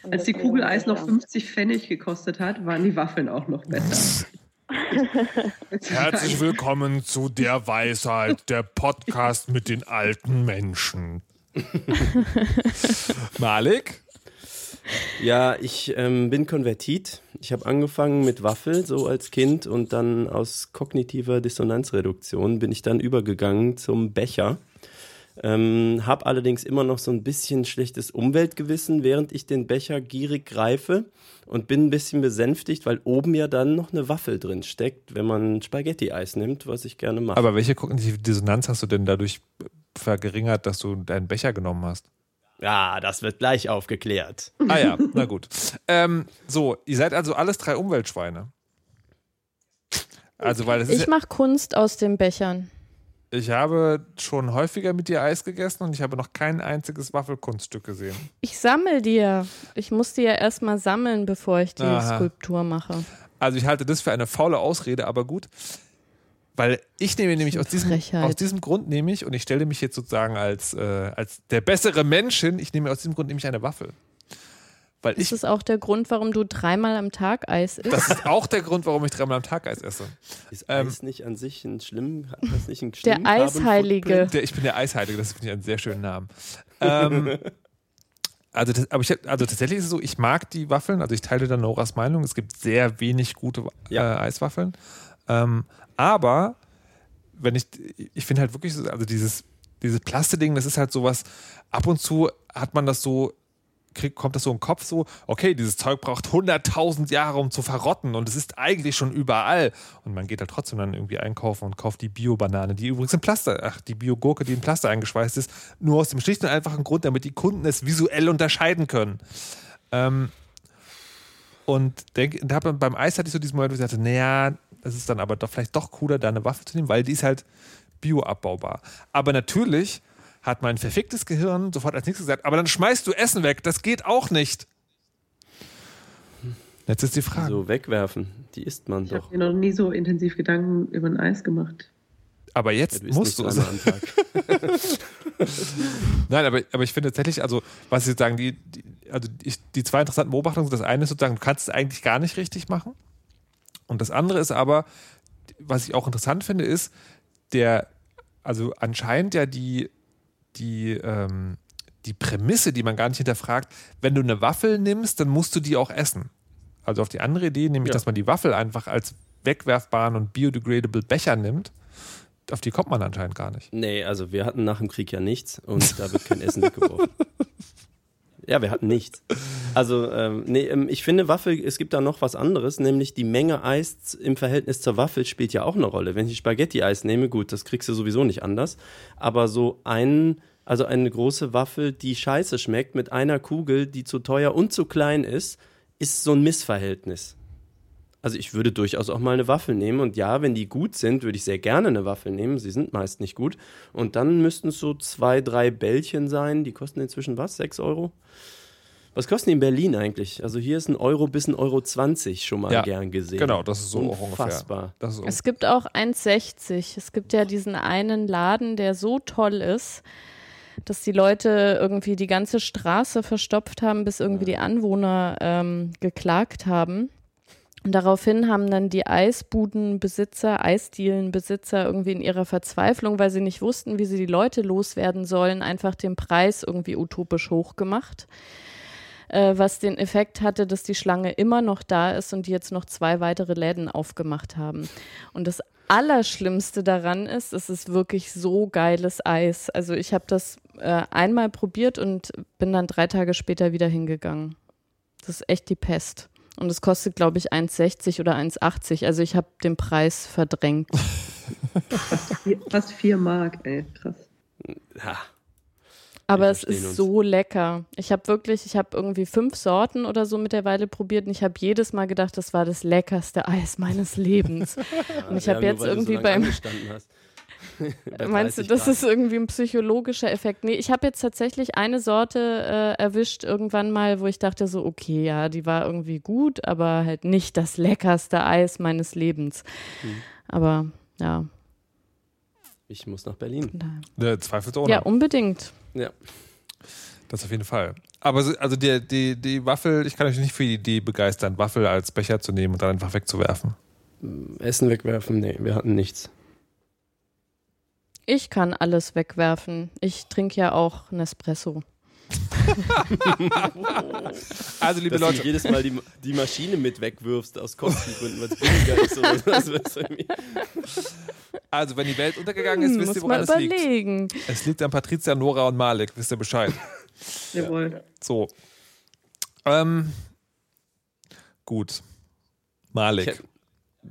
Als die Kugel Eis noch 50 Pfennig gekostet hat, waren die Waffeln auch noch besser. Herzlich willkommen zu der Weisheit, der Podcast mit den alten Menschen. Malik? Ja, ich ähm, bin konvertiert. Ich habe angefangen mit Waffel so als Kind und dann aus kognitiver Dissonanzreduktion bin ich dann übergegangen zum Becher. Ähm, habe allerdings immer noch so ein bisschen schlechtes Umweltgewissen, während ich den Becher gierig greife und bin ein bisschen besänftigt, weil oben ja dann noch eine Waffel drin steckt, wenn man Spaghetti-Eis nimmt, was ich gerne mache. Aber welche kognitive Dissonanz hast du denn dadurch verringert, dass du deinen Becher genommen hast? Ja, das wird gleich aufgeklärt. Ah ja, na gut. Ähm, so, ihr seid also alles drei Umweltschweine. Also, weil ich mache Kunst aus den Bechern. Ich habe schon häufiger mit dir Eis gegessen und ich habe noch kein einziges Waffelkunststück gesehen. Ich sammle dir. Ich muss die ja erstmal sammeln, bevor ich die Aha. Skulptur mache. Also ich halte das für eine faule Ausrede, aber gut. Weil ich nehme nämlich aus diesem, aus diesem Grund nehme ich, und ich stelle mich jetzt sozusagen als, äh, als der bessere Mensch hin, ich nehme aus diesem Grund nämlich eine Waffel. Weil das ich, ist auch der Grund, warum du dreimal am Tag Eis isst. Das ist auch der Grund, warum ich dreimal am Tag Eis esse. Ist ähm, Eis nicht an sich ein schlimm, hat das nicht einen Der Eisheilige. Der, ich bin der Eisheilige, das finde ich einen sehr schönen Namen. Ähm, also, das, aber ich, also tatsächlich ist es so, ich mag die Waffeln, also ich teile da Noras Meinung, es gibt sehr wenig gute ja. äh, Eiswaffeln. Ähm, aber wenn ich, ich finde halt wirklich, also dieses, dieses Plasteding, das ist halt sowas, ab und zu hat man das so krieg, kommt das so im Kopf so, okay, dieses Zeug braucht 100.000 Jahre, um zu verrotten und es ist eigentlich schon überall. Und man geht halt trotzdem dann irgendwie einkaufen und kauft die Bio-Banane, die übrigens in Plaster, ach, die Bio-Gurke, die in Plaster eingeschweißt ist, nur aus dem schlichten und einfachen Grund, damit die Kunden es visuell unterscheiden können. Ähm, und denk, da beim Eis hatte ich so diesen Moment, wo ich dachte, naja, es ist dann aber doch vielleicht doch cooler, da eine Waffe zu nehmen, weil die ist halt bio-abbaubar. Aber natürlich hat mein verficktes Gehirn sofort als nächstes gesagt, aber dann schmeißt du Essen weg, das geht auch nicht. Jetzt ist die Frage. So wegwerfen, die isst man ich doch. Ich habe mir noch nie so intensiv Gedanken über ein Eis gemacht. Aber jetzt ja, musst du es. Nein, aber, aber ich finde tatsächlich, also, was Sie sagen, die, die, also die, die zwei interessanten Beobachtungen sind, das eine ist sozusagen, du kannst es eigentlich gar nicht richtig machen. Und das andere ist aber, was ich auch interessant finde, ist, der, also anscheinend ja die die, ähm, die Prämisse, die man gar nicht hinterfragt, wenn du eine Waffel nimmst, dann musst du die auch essen. Also auf die andere Idee, nämlich, ja. dass man die Waffel einfach als wegwerfbaren und biodegradable Becher nimmt, auf die kommt man anscheinend gar nicht. Nee, also wir hatten nach dem Krieg ja nichts und da wird kein Essen weggeworfen. Ja, wir hatten nichts. Also, ähm, nee, ähm, ich finde, Waffel, es gibt da noch was anderes, nämlich die Menge Eis im Verhältnis zur Waffel spielt ja auch eine Rolle. Wenn ich Spaghetti-Eis nehme, gut, das kriegst du sowieso nicht anders. Aber so ein, also eine große Waffel, die scheiße schmeckt, mit einer Kugel, die zu teuer und zu klein ist, ist so ein Missverhältnis. Also ich würde durchaus auch mal eine Waffel nehmen. Und ja, wenn die gut sind, würde ich sehr gerne eine Waffel nehmen. Sie sind meist nicht gut. Und dann müssten es so zwei, drei Bällchen sein. Die kosten inzwischen was? Sechs Euro? Was kosten die in Berlin eigentlich? Also hier ist ein Euro bis ein Euro 20 schon mal ja, gern gesehen. Genau, das ist so Unfassbar. ungefähr. Ist es gibt auch 1,60. Es gibt ja diesen einen Laden, der so toll ist, dass die Leute irgendwie die ganze Straße verstopft haben, bis irgendwie die Anwohner ähm, geklagt haben. Und daraufhin haben dann die Eisbudenbesitzer, Eisdielenbesitzer irgendwie in ihrer Verzweiflung, weil sie nicht wussten, wie sie die Leute loswerden sollen, einfach den Preis irgendwie utopisch hoch gemacht. Äh, was den Effekt hatte, dass die Schlange immer noch da ist und die jetzt noch zwei weitere Läden aufgemacht haben. Und das Allerschlimmste daran ist, es ist wirklich so geiles Eis. Also ich habe das äh, einmal probiert und bin dann drei Tage später wieder hingegangen. Das ist echt die Pest. Und es kostet, glaube ich, 1,60 oder 1,80. Also ich habe den Preis verdrängt. fast, vier, fast vier Mark, ey, krass. Ja. Aber es ist uns. so lecker. Ich habe wirklich, ich habe irgendwie fünf Sorten oder so mittlerweile probiert und ich habe jedes Mal gedacht, das war das leckerste Eis meines Lebens. Ja, und ich habe jetzt irgendwie so beim Meinst du, das Grad. ist irgendwie ein psychologischer Effekt? Nee, ich habe jetzt tatsächlich eine Sorte äh, erwischt irgendwann mal, wo ich dachte so, okay, ja, die war irgendwie gut, aber halt nicht das leckerste Eis meines Lebens. Hm. Aber ja. Ich muss nach Berlin. Ja, zweifelsohne. Ja, unbedingt. Ja. Das auf jeden Fall. Aber also die, die, die Waffel, ich kann euch nicht für die Idee begeistern, Waffel als Becher zu nehmen und dann einfach wegzuwerfen. Essen wegwerfen? Nee, wir hatten nichts. Ich kann alles wegwerfen. Ich trinke ja auch Nespresso. also, liebe Dass Leute. Du jedes Mal die, die Maschine mit wegwirfst aus Kostengründen, weil es billiger ist. Oder was also, wenn die Welt untergegangen ist, hm, wisst ihr, woran es liegt. Es liegt an Patricia, Nora und Malik. Wisst ihr Bescheid? Jawohl. So. Ähm, gut. Malik.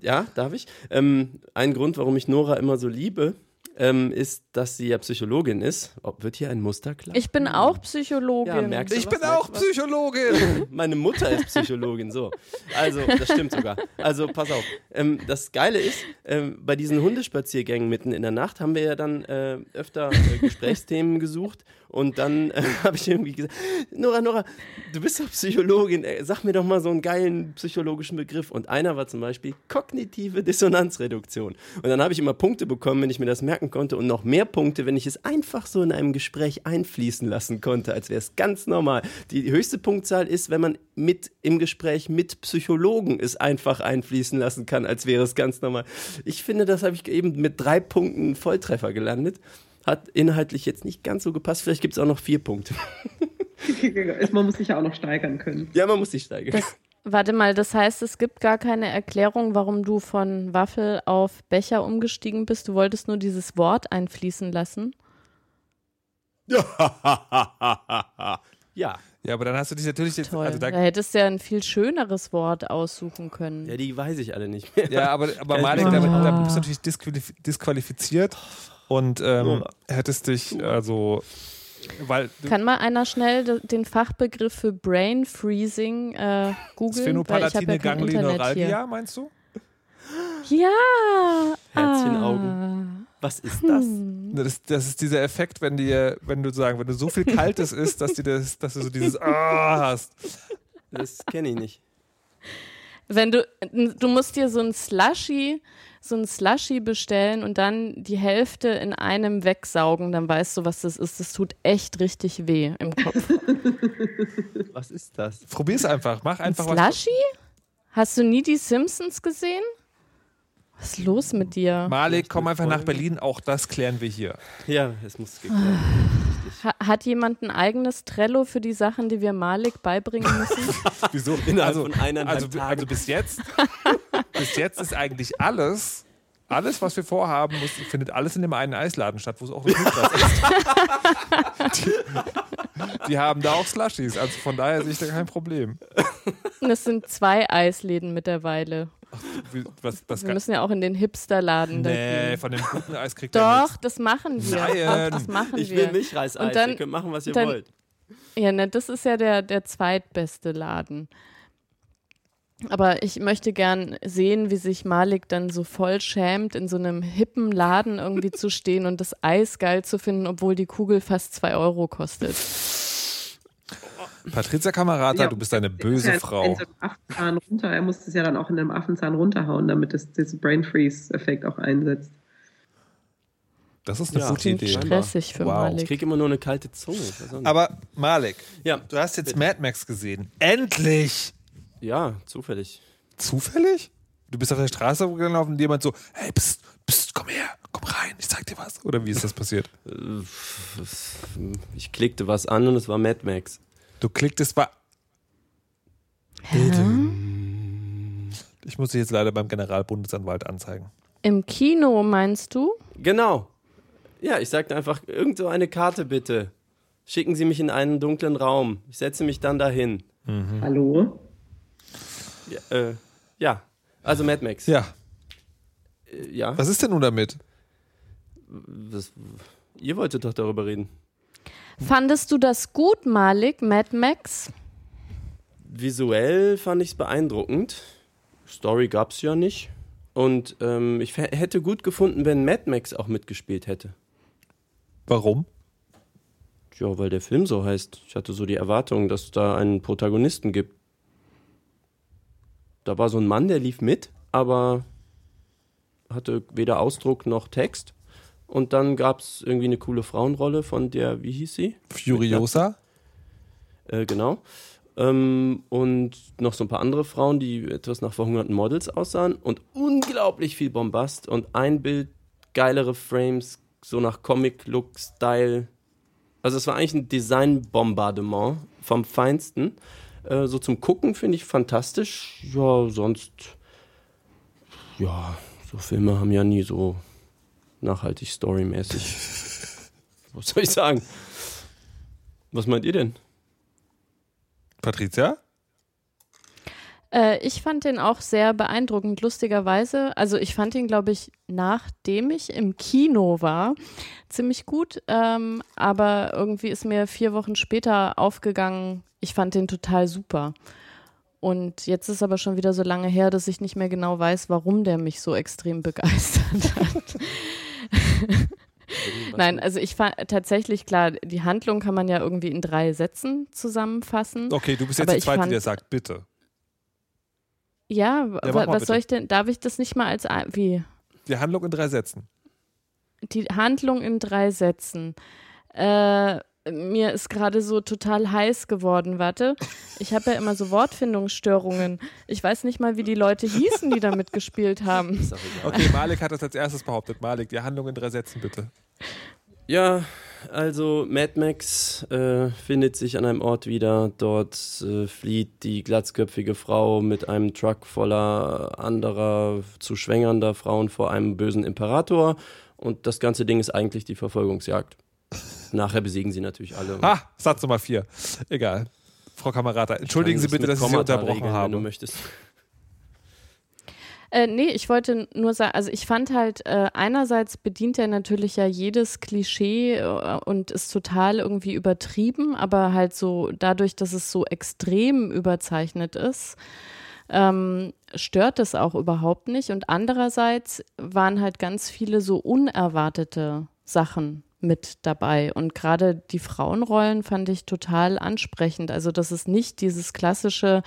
Ja, darf ich? Ähm, ein Grund, warum ich Nora immer so liebe, ähm, ist, dass sie ja Psychologin ist. Ob, wird hier ein Muster klar? Ich bin auch Psychologin. Ja, merkst du ich was? bin auch Psychologin. Meine Mutter ist Psychologin, so. Also, das stimmt sogar. Also, pass auf. Ähm, das Geile ist, ähm, bei diesen Hundespaziergängen mitten in der Nacht haben wir ja dann äh, öfter äh, Gesprächsthemen gesucht und dann äh, habe ich irgendwie gesagt, Nora, Nora, du bist doch Psychologin, ey, sag mir doch mal so einen geilen psychologischen Begriff. Und einer war zum Beispiel kognitive Dissonanzreduktion. Und dann habe ich immer Punkte bekommen, wenn ich mir das merken konnte und noch mehr Punkte, wenn ich es einfach so in einem Gespräch einfließen lassen konnte, als wäre es ganz normal. Die höchste Punktzahl ist, wenn man mit im Gespräch mit Psychologen es einfach einfließen lassen kann, als wäre es ganz normal. Ich finde, das habe ich eben mit drei Punkten Volltreffer gelandet hat inhaltlich jetzt nicht ganz so gepasst. Vielleicht gibt es auch noch vier Punkte. man muss sich ja auch noch steigern können. Ja, man muss sich steigern. Das, warte mal, das heißt, es gibt gar keine Erklärung, warum du von Waffel auf Becher umgestiegen bist. Du wolltest nur dieses Wort einfließen lassen. ja. Ja, aber dann hast du dich natürlich jetzt. Toll. Also da, da, hättest du ja ein viel schöneres Wort aussuchen können. Ja, die weiß ich alle nicht mehr. Ja, aber, aber Malik, damit, damit bist du natürlich disqualif disqualifiziert und ähm, hättest dich also weil Kann mal einer schnell den Fachbegriff für Brain Freezing äh, googeln? Sphenopalatine ja Ganglioneuralgia, meinst du? Ja. Herzchenaugen. Ah. Was ist das? Hm. das? das? ist dieser Effekt, wenn dir, wenn du sagen, wenn du so viel Kaltes isst, dass, dir das, dass du so dieses Ah hast. Das kenne ich nicht. Wenn du, du musst dir so ein Slushy so ein Slushy bestellen und dann die Hälfte in einem wegsaugen, dann weißt du, was das ist. Das tut echt richtig weh im Kopf. was ist das? Probier's einfach. Mach einfach ein Slushy? Hast du nie die Simpsons gesehen? Was ist los mit dir? Malik, komm einfach nach Berlin. Auch das klären wir hier. Ja, es muss geklärt ha Hat jemand ein eigenes Trello für die Sachen, die wir Malik beibringen müssen? Wieso? Innerhalb also, von eineinhalb also, Tagen. Also bis jetzt, bis jetzt ist eigentlich alles alles, was wir vorhaben, muss, findet alles in dem einen Eisladen statt, wo es auch noch Milchglas ist. die, die, haben da auch Slushies, also von daher sehe ich da kein Problem. Das sind zwei Eisläden mittlerweile. Ach, was, was wir müssen ja auch in den Hipsterladen. Nee, von dem guten Eis kriegt Doch, das machen wir. Nein. das machen ich wir. will Milchreiseis. Und dann, Ihr könnt machen, was ihr dann, wollt. Ja, ne, das ist ja der, der zweitbeste Laden. Aber ich möchte gern sehen, wie sich Malik dann so voll schämt, in so einem hippen Laden irgendwie zu stehen und das Eis geil zu finden, obwohl die Kugel fast zwei Euro kostet. Patricia Kamerata, ja, du bist eine böse ja Frau. Affenzahn runter. Er muss es ja dann auch in einem Affenzahn runterhauen, damit das, das Brain Freeze-Effekt auch einsetzt. Das ist eine ja, gute Idee. Stressig für wow. Malik. Ich kriege immer nur eine kalte Zunge. Aber Malik, ja. du hast jetzt Mad Max gesehen. Endlich! Ja, zufällig. Zufällig? Du bist auf der Straße gelaufen und jemand so, hey, pst, pst, komm her, komm rein, ich zeig dir was. Oder wie ist das passiert? Äh, ich klickte was an und es war Mad Max. Du klicktest war. Hä? Ich muss dich jetzt leider beim Generalbundesanwalt anzeigen. Im Kino meinst du? Genau. Ja, ich sagte einfach, irgend so eine Karte bitte. Schicken Sie mich in einen dunklen Raum. Ich setze mich dann dahin. Mhm. Hallo? Ja, äh, ja, also Mad Max. Ja. Äh, ja. Was ist denn nun damit? Was, ihr wolltet doch darüber reden. Fandest du das gut, Malik, Mad Max? Visuell fand ich es beeindruckend. Story gab es ja nicht. Und ähm, ich hätte gut gefunden, wenn Mad Max auch mitgespielt hätte. Warum? Ja, weil der Film so heißt. Ich hatte so die Erwartung, dass es da einen Protagonisten gibt, da war so ein Mann, der lief mit, aber hatte weder Ausdruck noch Text. Und dann gab es irgendwie eine coole Frauenrolle von der, wie hieß sie? Furiosa. Äh, genau. Ähm, und noch so ein paar andere Frauen, die etwas nach verhungerten Models aussahen. Und unglaublich viel Bombast und ein Bild, geilere Frames, so nach Comic-Look-Style. Also es war eigentlich ein Design-Bombardement vom Feinsten. Äh, so zum Gucken finde ich fantastisch. Ja, sonst, ja, so Filme haben ja nie so nachhaltig storymäßig. Was soll ich sagen? Was meint ihr denn? Patricia? Äh, ich fand den auch sehr beeindruckend, lustigerweise. Also ich fand ihn, glaube ich, nachdem ich im Kino war, ziemlich gut. Ähm, aber irgendwie ist mir vier Wochen später aufgegangen, ich fand den total super. Und jetzt ist aber schon wieder so lange her, dass ich nicht mehr genau weiß, warum der mich so extrem begeistert hat. Nein, also ich fand tatsächlich klar, die Handlung kann man ja irgendwie in drei Sätzen zusammenfassen. Okay, du bist jetzt die Zweite, der sagt, bitte. Ja, ja was bitte. soll ich denn, darf ich das nicht mal als, wie? Die Handlung in drei Sätzen. Die Handlung in drei Sätzen. Äh, mir ist gerade so total heiß geworden. Warte, ich habe ja immer so Wortfindungsstörungen. Ich weiß nicht mal, wie die Leute hießen, die da mitgespielt haben. Okay, Malik hat das als erstes behauptet. Malik, die Handlung in drei Sätzen bitte. Ja, also Mad Max äh, findet sich an einem Ort wieder. Dort äh, flieht die glatzköpfige Frau mit einem Truck voller anderer zu schwängernder Frauen vor einem bösen Imperator. Und das ganze Ding ist eigentlich die Verfolgungsjagd. Nachher besiegen sie natürlich alle. Ah, Satz Nummer vier. Egal. Frau Kamerata, entschuldigen Sie bitte, dass ich Sie unterbrochen habe. Wenn du möchtest. Äh, nee, ich wollte nur sagen, also ich fand halt, äh, einerseits bedient er natürlich ja jedes Klischee äh, und ist total irgendwie übertrieben, aber halt so dadurch, dass es so extrem überzeichnet ist, ähm, stört es auch überhaupt nicht. Und andererseits waren halt ganz viele so unerwartete Sachen mit dabei. Und gerade die Frauenrollen fand ich total ansprechend. Also das ist nicht dieses klassische,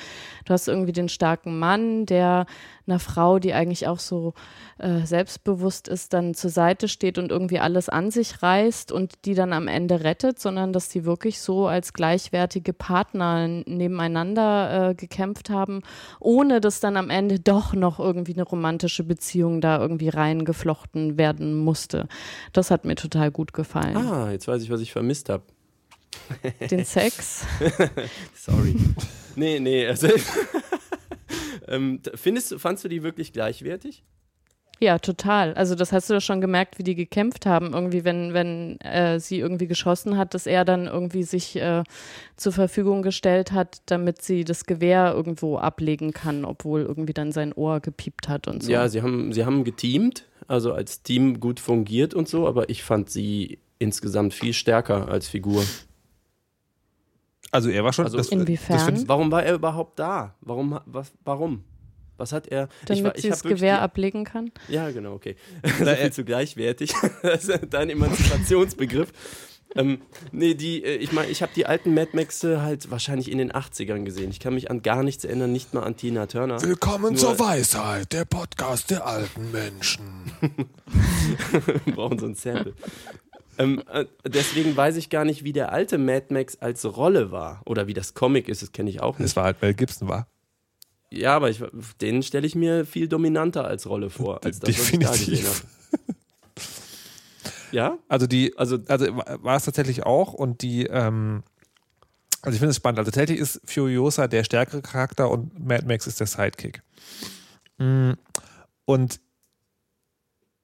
du hast irgendwie den starken Mann, der einer Frau, die eigentlich auch so äh, selbstbewusst ist, dann zur Seite steht und irgendwie alles an sich reißt und die dann am Ende rettet, sondern dass die wirklich so als gleichwertige Partner nebeneinander äh, gekämpft haben, ohne dass dann am Ende doch noch irgendwie eine romantische Beziehung da irgendwie reingeflochten werden musste. Das hat mir total gut gefallen. Ah, jetzt weiß ich, was ich vermisst habe. Den Sex. Sorry. Nee, nee, also ähm, findest, fandst du die wirklich gleichwertig? Ja, total. Also das hast du doch schon gemerkt, wie die gekämpft haben. Irgendwie, wenn, wenn äh, sie irgendwie geschossen hat, dass er dann irgendwie sich äh, zur Verfügung gestellt hat, damit sie das Gewehr irgendwo ablegen kann, obwohl irgendwie dann sein Ohr gepiept hat und so. Ja, sie haben, sie haben geteamt, also als Team gut fungiert und so, aber ich fand sie insgesamt viel stärker als Figur. Also er war schon. Also, das, Inwiefern? Das warum war er überhaupt da? Warum? Was, warum? Was hat er? Damit sie das Gewehr ablegen kann? Ja, genau, okay. so viel zu gleichwertig. das ist dein Emanzipationsbegriff. ähm, nee, die, äh, ich meine, ich habe die alten Mad Maxe halt wahrscheinlich in den 80ern gesehen. Ich kann mich an gar nichts erinnern, nicht mal an Tina Turner. Willkommen Nur, zur Weisheit, der Podcast der alten Menschen. Wir brauchen so ein Sample. Ähm, äh, deswegen weiß ich gar nicht, wie der alte Mad Max als Rolle war. Oder wie das Comic ist, das kenne ich auch nicht. Das war halt Mel Gibson war. Ja, aber ich, den stelle ich mir viel dominanter als Rolle vor, als das, Definitiv. was ich da gesehen habe. ja? Also die, also, also war es tatsächlich auch und die, ähm, also ich finde es spannend. Also tatsächlich ist Furiosa der stärkere Charakter und Mad Max ist der Sidekick. Mm, und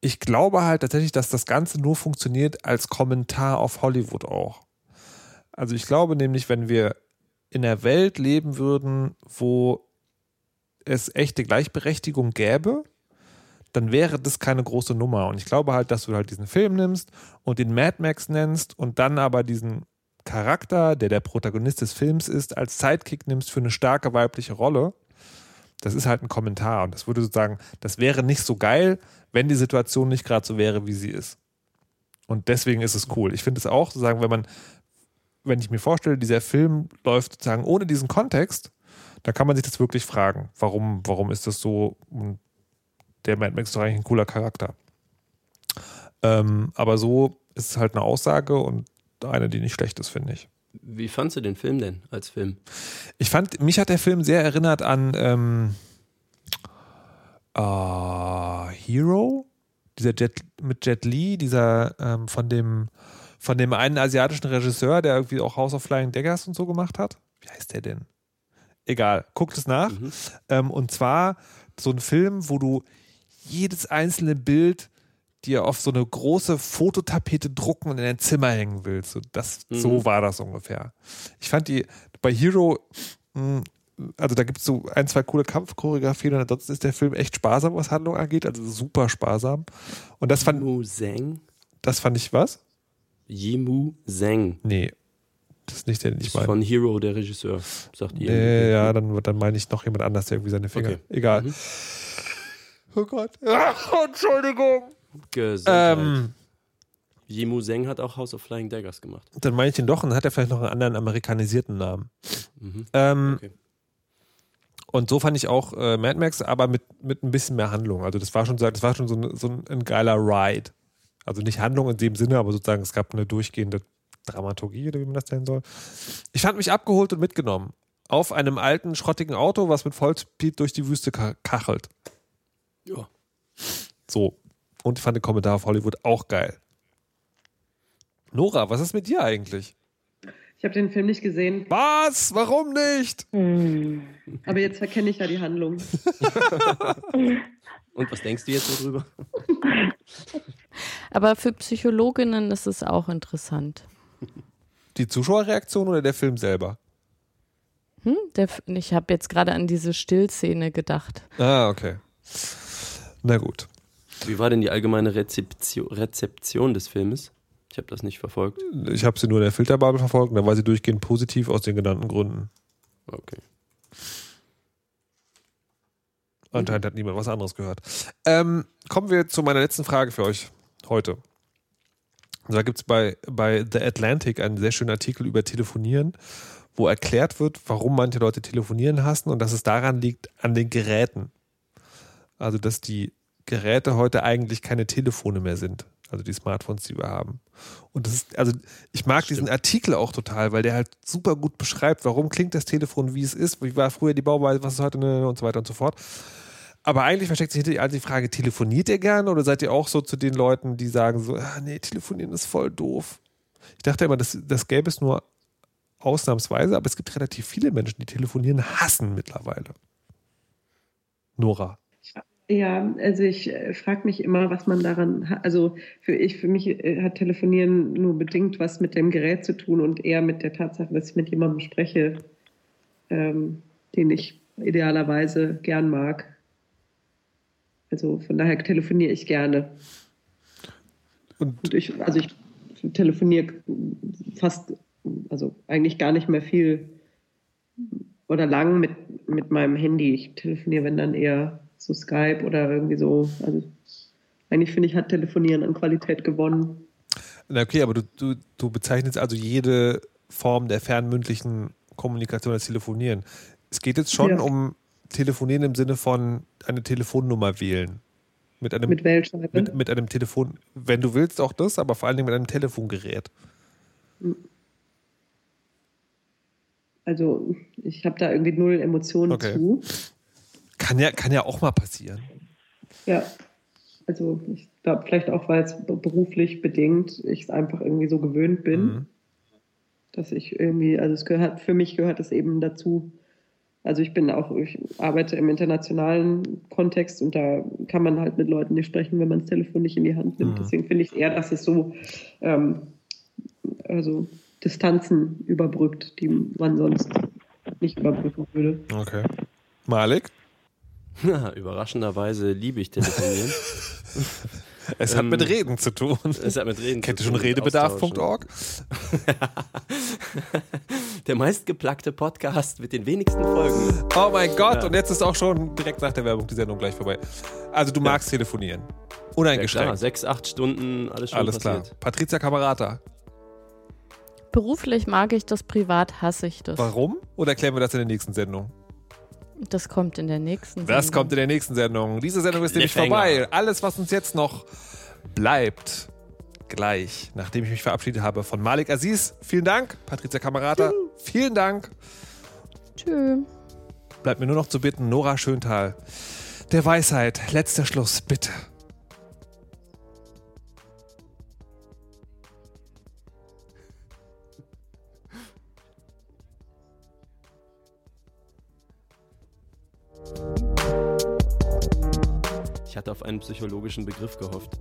ich glaube halt tatsächlich, dass das Ganze nur funktioniert als Kommentar auf Hollywood auch. Also ich glaube nämlich, wenn wir in einer Welt leben würden, wo es echte Gleichberechtigung gäbe, dann wäre das keine große Nummer. Und ich glaube halt, dass du halt diesen Film nimmst und den Mad Max nennst und dann aber diesen Charakter, der der Protagonist des Films ist, als Sidekick nimmst für eine starke weibliche Rolle. Das ist halt ein Kommentar und das würde sozusagen, das wäre nicht so geil, wenn die Situation nicht gerade so wäre, wie sie ist. Und deswegen ist es cool. Ich finde es auch, sozusagen, wenn man, wenn ich mir vorstelle, dieser Film läuft sozusagen ohne diesen Kontext, dann kann man sich das wirklich fragen, warum, warum ist das so? Und der Mad Max ist doch eigentlich ein cooler Charakter. Ähm, aber so ist es halt eine Aussage und eine, die nicht schlecht ist, finde ich. Wie fandst du den Film denn als Film? Ich fand, mich hat der Film sehr erinnert an ähm, uh, Hero, dieser Jet, mit Jet Li, dieser ähm, von dem von dem einen asiatischen Regisseur, der irgendwie auch House of Flying Daggers und so gemacht hat. Wie heißt der denn? Egal, guckt es nach. Mhm. Ähm, und zwar so ein Film, wo du jedes einzelne Bild dir auf so eine große Fototapete drucken und in dein Zimmer hängen willst. So, das, mhm. so war das ungefähr. Ich fand die bei Hero mh, hm, also da gibt es so ein, zwei coole Kampfchoreografien und ansonsten ist der Film echt sparsam, was Handlung angeht, also super sparsam. Und das fand. Yimu Zhang? Das fand ich was? Yimu Zhang. Nee. Das ist nicht der, den ich meine. Von Hero, der Regisseur, sagt ihr. Nee, ja, dann, dann meine ich noch jemand anders, der irgendwie seine Finger. Okay. Egal. Mhm. Oh Gott. Ach, Entschuldigung. Gesundheit. Ähm, Yimu Zheng hat auch House of Flying Daggers gemacht. Dann meine ich den doch und hat er vielleicht noch einen anderen amerikanisierten Namen. Mhm. Ähm, okay. Und so fand ich auch äh, Mad Max, aber mit, mit ein bisschen mehr Handlung. Also das war schon, das war schon so ein, so ein geiler Ride. Also nicht Handlung in dem Sinne, aber sozusagen es gab eine durchgehende Dramaturgie oder wie man das nennen soll. Ich fand mich abgeholt und mitgenommen. Auf einem alten, schrottigen Auto, was mit Vollspeed durch die Wüste kachelt. Ja. So. Und ich fand den Kommentar auf Hollywood auch geil. Nora, was ist mit dir eigentlich? Ich habe den Film nicht gesehen. Was? Warum nicht? Hm. Aber jetzt verkenne ich ja die Handlung. Und was denkst du jetzt darüber? Aber für Psychologinnen ist es auch interessant. Die Zuschauerreaktion oder der Film selber? Hm, der, ich habe jetzt gerade an diese Stillszene gedacht. Ah, okay. Na gut. Wie war denn die allgemeine Rezeption, Rezeption des Filmes? Ich habe das nicht verfolgt. Ich habe sie nur in der Filterbubble verfolgt und da war sie durchgehend positiv aus den genannten Gründen. Okay. Anscheinend hat niemand was anderes gehört. Ähm, kommen wir zu meiner letzten Frage für euch heute. Und da gibt es bei, bei The Atlantic einen sehr schönen Artikel über Telefonieren, wo erklärt wird, warum manche Leute telefonieren hassen und dass es daran liegt, an den Geräten. Also, dass die Geräte heute eigentlich keine Telefone mehr sind. Also die Smartphones, die wir haben. Und das ist, also ich mag diesen Artikel auch total, weil der halt super gut beschreibt, warum klingt das Telefon, wie es ist, wie war früher die Bauweise, was ist heute ne, und so weiter und so fort. Aber eigentlich versteckt sich hinter die Frage, telefoniert ihr gerne oder seid ihr auch so zu den Leuten, die sagen so, ah, nee, telefonieren ist voll doof. Ich dachte immer, das, das gäbe es nur ausnahmsweise, aber es gibt relativ viele Menschen, die telefonieren hassen mittlerweile. Nora. Ja, also ich äh, frage mich immer, was man daran hat. Also für ich, für mich äh, hat Telefonieren nur bedingt was mit dem Gerät zu tun und eher mit der Tatsache, dass ich mit jemandem spreche, ähm, den ich idealerweise gern mag. Also von daher telefoniere ich gerne. Und, und ich, also ich telefoniere fast, also eigentlich gar nicht mehr viel oder lang mit, mit meinem Handy. Ich telefoniere, wenn dann eher so Skype oder irgendwie so. Also eigentlich finde ich, hat Telefonieren an Qualität gewonnen. Na okay, aber du, du, du bezeichnest also jede Form der fernmündlichen Kommunikation als Telefonieren. Es geht jetzt schon ja. um Telefonieren im Sinne von eine Telefonnummer wählen. Mit einem, mit Mit, mit einem Telefon, wenn du willst, auch das, aber vor allen Dingen mit einem Telefongerät. Also ich habe da irgendwie null Emotionen okay. zu. Kann ja, kann ja auch mal passieren. Ja, also ich glaube vielleicht auch, weil es beruflich bedingt ich es einfach irgendwie so gewöhnt bin, mhm. dass ich irgendwie, also es gehört, für mich gehört es eben dazu. Also ich bin auch, ich arbeite im internationalen Kontext und da kann man halt mit Leuten nicht sprechen, wenn man das Telefon nicht in die Hand nimmt. Mhm. Deswegen finde ich eher, dass es so ähm, also Distanzen überbrückt, die man sonst nicht überbrücken würde. Okay. Malik? Überraschenderweise liebe ich telefonieren. Es hat ähm, mit Reden zu tun. Es hat mit Reden Kennt ihr schon redebedarf.org? der meistgeplackte Podcast mit den wenigsten Folgen. Oh mein Gott, ja. und jetzt ist auch schon direkt nach der Werbung die Sendung gleich vorbei. Also du magst ja. telefonieren. Uneingeschränkt. Ja, klar, sechs, acht Stunden, alles schon Alles passiert. klar. Patricia Kamerata. Beruflich mag ich das, privat hasse ich das. Warum? Oder erklären wir das in der nächsten Sendung? Das kommt in der nächsten Sendung. Das kommt in der nächsten Sendung. Diese Sendung ist nämlich vorbei. Alles, was uns jetzt noch bleibt, gleich, nachdem ich mich verabschiedet habe von Malik Aziz. Vielen Dank. Patricia Kamerata, vielen Dank. Tschüss. Bleibt mir nur noch zu bitten, Nora Schöntal. Der Weisheit, letzter Schluss, bitte. Auf einen psychologischen Begriff gehofft.